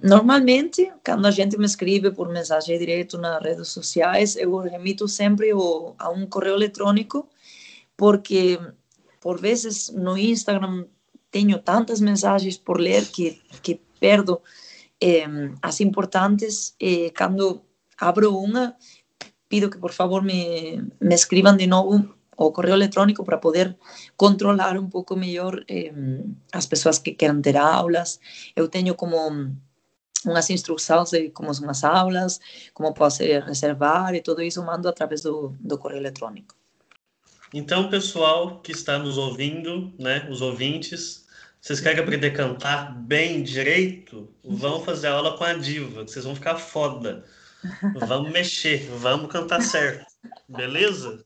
Normalmente, quando a gente me escreve por mensagem direto nas redes sociais, eu remito sempre o, a um correio eletrônico, porque por vezes no Instagram tenho tantas mensagens por ler que, que perdo as importantes. Eh, quando abro uma, pido que por favor me, me escriban de novo o correo electrónico para poder controlar un pouco mellor eh, as persoas que queran ter aulas. Eu teño como unhas instruccións de como son as aulas, como posso reservar e todo isso mando através do, do correio eletrônico. Então, pessoal que está nos ouvindo, né, os ouvintes, vocês querem aprender a cantar bem direito? Vão fazer aula com a diva, vocês vão ficar foda. Vamos mexer, vamos cantar certo. Beleza?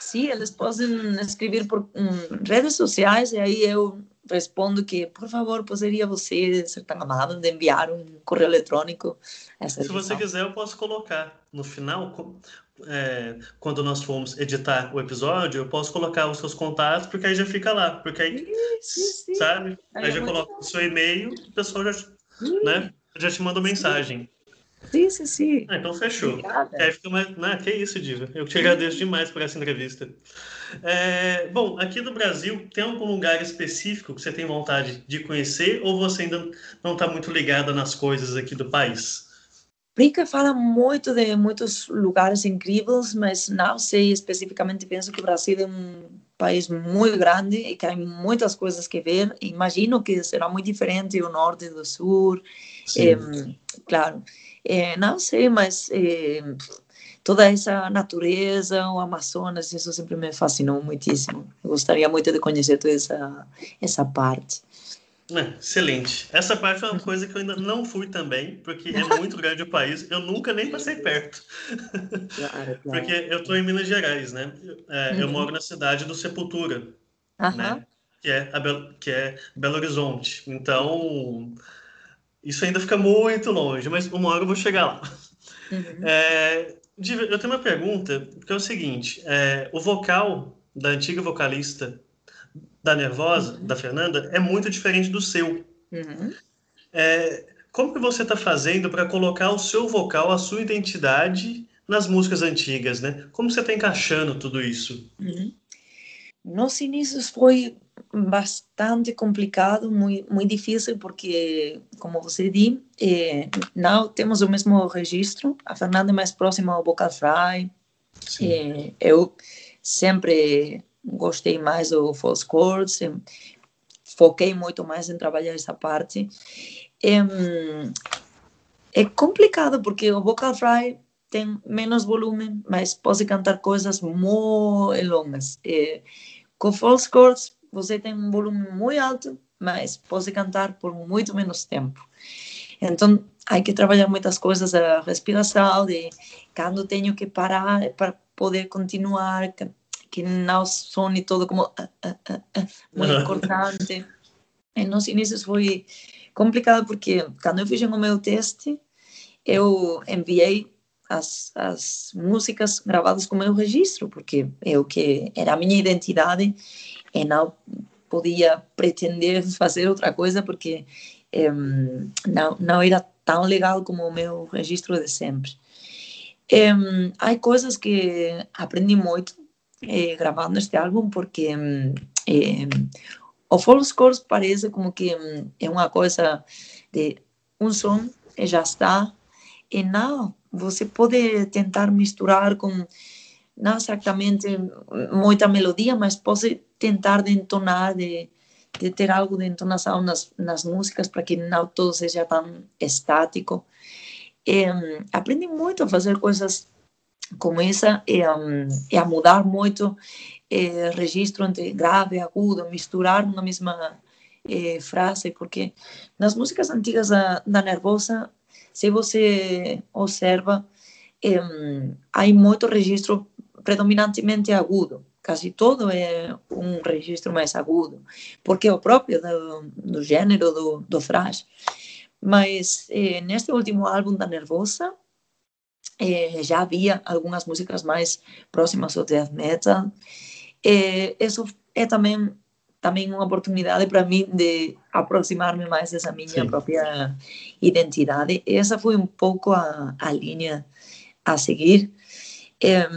Sim, eles podem escrever por um, redes sociais e aí eu respondo que, por favor, poderia você ser tão amável de enviar um correio eletrônico? Se você quiser, eu posso colocar no final, é, quando nós formos editar o episódio, eu posso colocar os seus contatos, porque aí já fica lá. Porque aí, sim, sim. sabe? Aí, aí já coloca o seu e-mail, o pessoal já, né, já te manda mensagem. Sim, sim, sim. Ah, então fechou. Obrigada. É, fica. Não, que isso, Diva. Eu te agradeço demais por essa entrevista. É, bom, aqui no Brasil, tem algum lugar específico que você tem vontade de conhecer ou você ainda não está muito ligada nas coisas aqui do país? Brica fala muito de muitos lugares incríveis, mas não sei especificamente. Penso que o Brasil é um país muito grande e que há muitas coisas que ver. Imagino que será muito diferente o norte do sul. É, claro. É, não sei, mas é, toda essa natureza, o Amazonas, isso sempre me fascinou muitíssimo. Eu gostaria muito de conhecer toda essa, essa parte. É, excelente. Essa parte é uma coisa que eu ainda não fui também, porque é muito grande o país. Eu nunca nem passei perto. Claro, claro. porque eu estou em Minas Gerais, né? É, uhum. Eu moro na cidade do Sepultura, uhum. né? Que é, Be que é Belo Horizonte. Então, isso ainda fica muito longe, mas uma hora eu vou chegar lá. Uhum. É, eu tenho uma pergunta, que é o seguinte: é, o vocal da antiga vocalista da Nervosa, uhum. da Fernanda, é muito diferente do seu. Uhum. É, como que você está fazendo para colocar o seu vocal, a sua identidade nas músicas antigas, né? Como você está encaixando tudo isso? Uhum. Nos inícios foi bastante complicado, muito, muito difícil, porque, como você disse, eh, não temos o mesmo registro. A Fernanda é mais próxima ao vocal fry. Eh, eu sempre gostei mais do false chords, foquei muito mais em trabalhar essa parte. É, é complicado, porque o vocal fry tem menos volume, mas pode cantar coisas muito longas. É, com false chords, você tem um volume muito alto, mas pode cantar por muito menos tempo. Então, há que trabalhar muitas coisas da respiração, de quando tenho que parar para poder continuar, que não sone todo como uh, uh, uh, muito importante. Nos inícios foi complicado porque quando eu fiz o meu teste, eu enviei as, as músicas gravadas com o meu registro, porque é o que era a minha identidade e não podia pretender fazer outra coisa porque um, não, não era tão legal como o meu registro de sempre. Um, há coisas que aprendi muito eh, gravando este álbum porque eh, o Full Scores parece como que é uma coisa de um som e já está e não, você pode tentar misturar com não exatamente muita melodia, mas pode tentar de entonar, de, de ter algo de entonação nas, nas músicas para que não todo seja tão estático. Aprendi muito a fazer coisas como essa e, um, e a mudar muito eh, registro entre grave e agudo, misturar uma mesma eh, frase, porque nas músicas antigas da, da Nervosa, se você observa, há muito registro predominantemente agudo. Casi todo é um registro mais agudo, porque é o próprio do, do gênero do, do thrash. Mas eh, neste último álbum da Nervosa, é, já havia algumas músicas mais próximas ao death metal. É, isso é também também uma oportunidade para mim de aproximar-me mais dessa minha própria identidade. Essa foi um pouco a, a linha a seguir. É,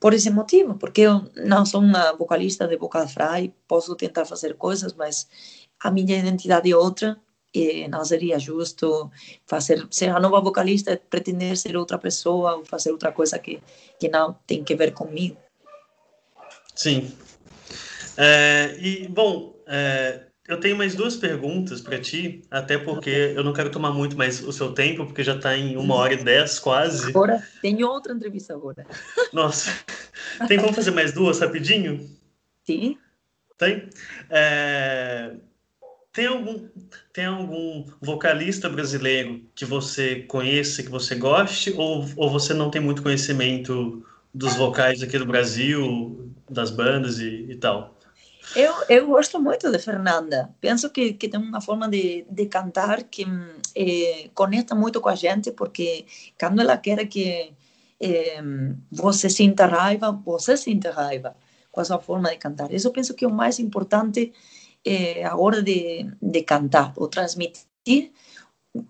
por esse motivo, porque eu não sou uma vocalista de vocal fry, posso tentar fazer coisas, mas a minha identidade é outra e não seria justo fazer ser a nova vocalista pretender ser outra pessoa ou fazer outra coisa que que não tem que ver comigo. Sim. É, e bom, é, eu tenho mais duas perguntas para ti, até porque eu não quero tomar muito mais o seu tempo, porque já está em uma hora e dez quase. Agora, tem outra entrevista agora. Nossa. Tem como fazer mais duas rapidinho? Sim. Tem? É... Tem algum, tem algum vocalista brasileiro que você conheça, que você goste, ou, ou você não tem muito conhecimento dos vocais aqui do Brasil, das bandas e, e tal? Eu, eu gosto muito de Fernanda. Penso que, que tem uma forma de, de cantar que eh, conecta muito com a gente, porque quando ela quer que eh, você sinta raiva, você sinta raiva com a sua forma de cantar. Isso eu penso que é o mais importante eh, a hora de, de cantar, ou transmitir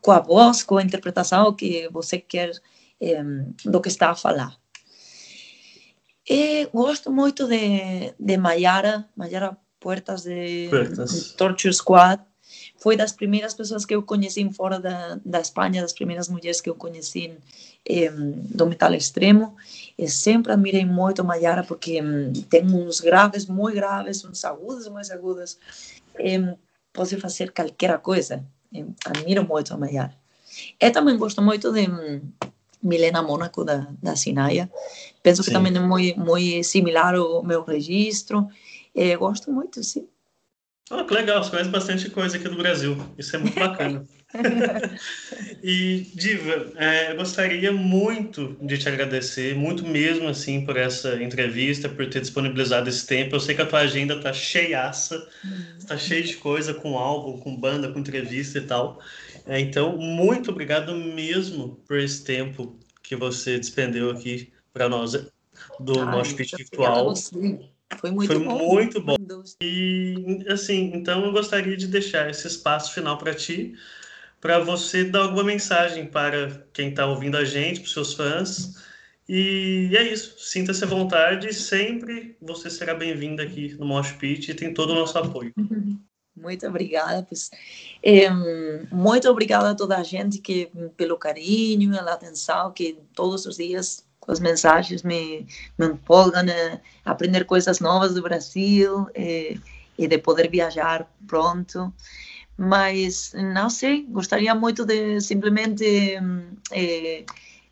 com a voz, com a interpretação que você quer eh, do que está a falar. E gosto muito de, de Mayara, Mayara Puertas de, Puertas. de Torture Squad. Foi das primeiras pessoas que eu conheci fora da, da Espanha, das primeiras mulheres que eu conheci eh, do metal extremo. E sempre admirei muito Mayara porque um, tem uns graves muito graves, uns agudos muito agudos. Eh, pode fazer qualquer coisa. Eh, admiro muito a Mayara. Eu também gosto muito de Milena Mônaco da, da Sinaia. Penso sim. que também é muito, muito similar ao meu registro. É, gosto muito, sim. Oh, que legal, você conhece bastante coisa aqui do Brasil. Isso é muito bacana. e, Diva, é, eu gostaria muito de te agradecer, muito mesmo, assim, por essa entrevista, por ter disponibilizado esse tempo. Eu sei que a tua agenda tá cheiaça, está cheia de coisa com álbum, com banda, com entrevista e tal. É, então, muito obrigado mesmo por esse tempo que você despendeu aqui para nós do Ai, nosso pitch virtual. Foi muito Foi bom. muito bom. E assim, então eu gostaria de deixar esse espaço final para ti, para você dar alguma mensagem para quem está ouvindo a gente, para os seus fãs. E é isso. Sinta-se à vontade. Sempre você será bem-vindo aqui no Mosh Pit e tem todo o nosso apoio. Muito obrigada. Eh, muito obrigada a toda a gente que pelo carinho, a atenção que todos os dias as mensagens me, me empolgam a aprender coisas novas do Brasil e de poder viajar pronto. Mas não sei, gostaria muito de simplesmente eh,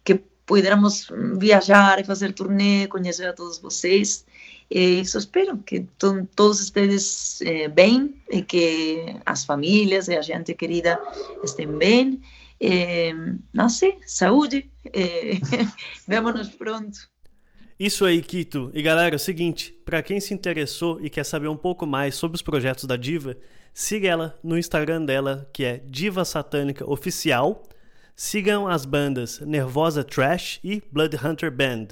que pudiéramos viajar e fazer turnê, conhecer a todos vocês. E espero que to todos estedes eh, bem e que as famílias e a gente querida estejam bem é, não sei, saúde. É, Vemo-nos pronto. Isso aí, Kito. E galera, é o seguinte: para quem se interessou e quer saber um pouco mais sobre os projetos da Diva, siga ela no Instagram dela, que é Diva Satânica Oficial. Sigam as bandas Nervosa Trash e Blood Hunter Band,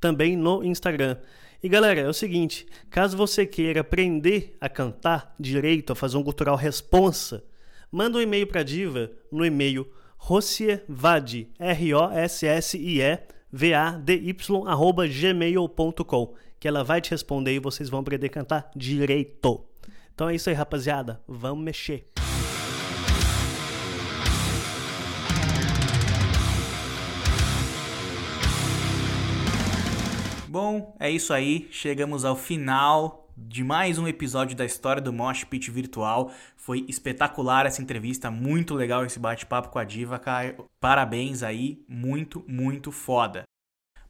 também no Instagram. E galera, é o seguinte: caso você queira aprender a cantar direito, a fazer um cultural responsa, manda um e-mail para a Diva no e-mail rossievadi, R-O-S-S-I-E, V-A-D-Y, arroba gmail.com, que ela vai te responder e vocês vão aprender a cantar direito. Então é isso aí, rapaziada. Vamos mexer. Bom, é isso aí. Chegamos ao final de mais um episódio da história do Mosh Pit Virtual. Foi espetacular essa entrevista, muito legal esse bate-papo com a Diva, Caio. Parabéns aí, muito, muito foda.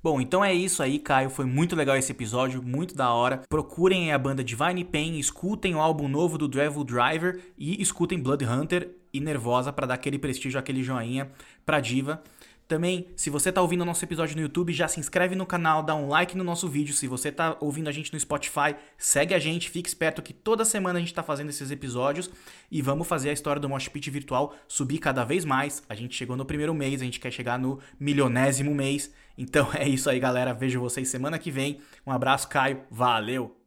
Bom, então é isso aí, Caio. Foi muito legal esse episódio, muito da hora. Procurem a banda Divine Pain, escutem o álbum novo do Devil Driver e escutem Blood Hunter e Nervosa para dar aquele prestígio, aquele joinha pra Diva. Também, se você tá ouvindo o nosso episódio no YouTube, já se inscreve no canal, dá um like no nosso vídeo. Se você tá ouvindo a gente no Spotify, segue a gente, fique esperto que toda semana a gente tá fazendo esses episódios e vamos fazer a história do Mosh Pit virtual subir cada vez mais. A gente chegou no primeiro mês, a gente quer chegar no milionésimo mês. Então é isso aí, galera. Vejo vocês semana que vem. Um abraço, Caio. Valeu!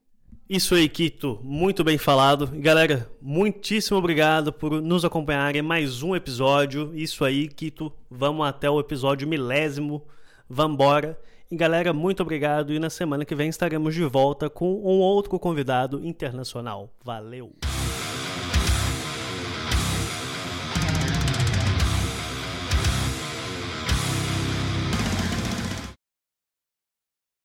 Isso aí, Kito. Muito bem falado. Galera, muitíssimo obrigado por nos acompanharem em mais um episódio. Isso aí, Kito. Vamos até o episódio milésimo. Vambora. E galera, muito obrigado. E na semana que vem estaremos de volta com um outro convidado internacional. Valeu!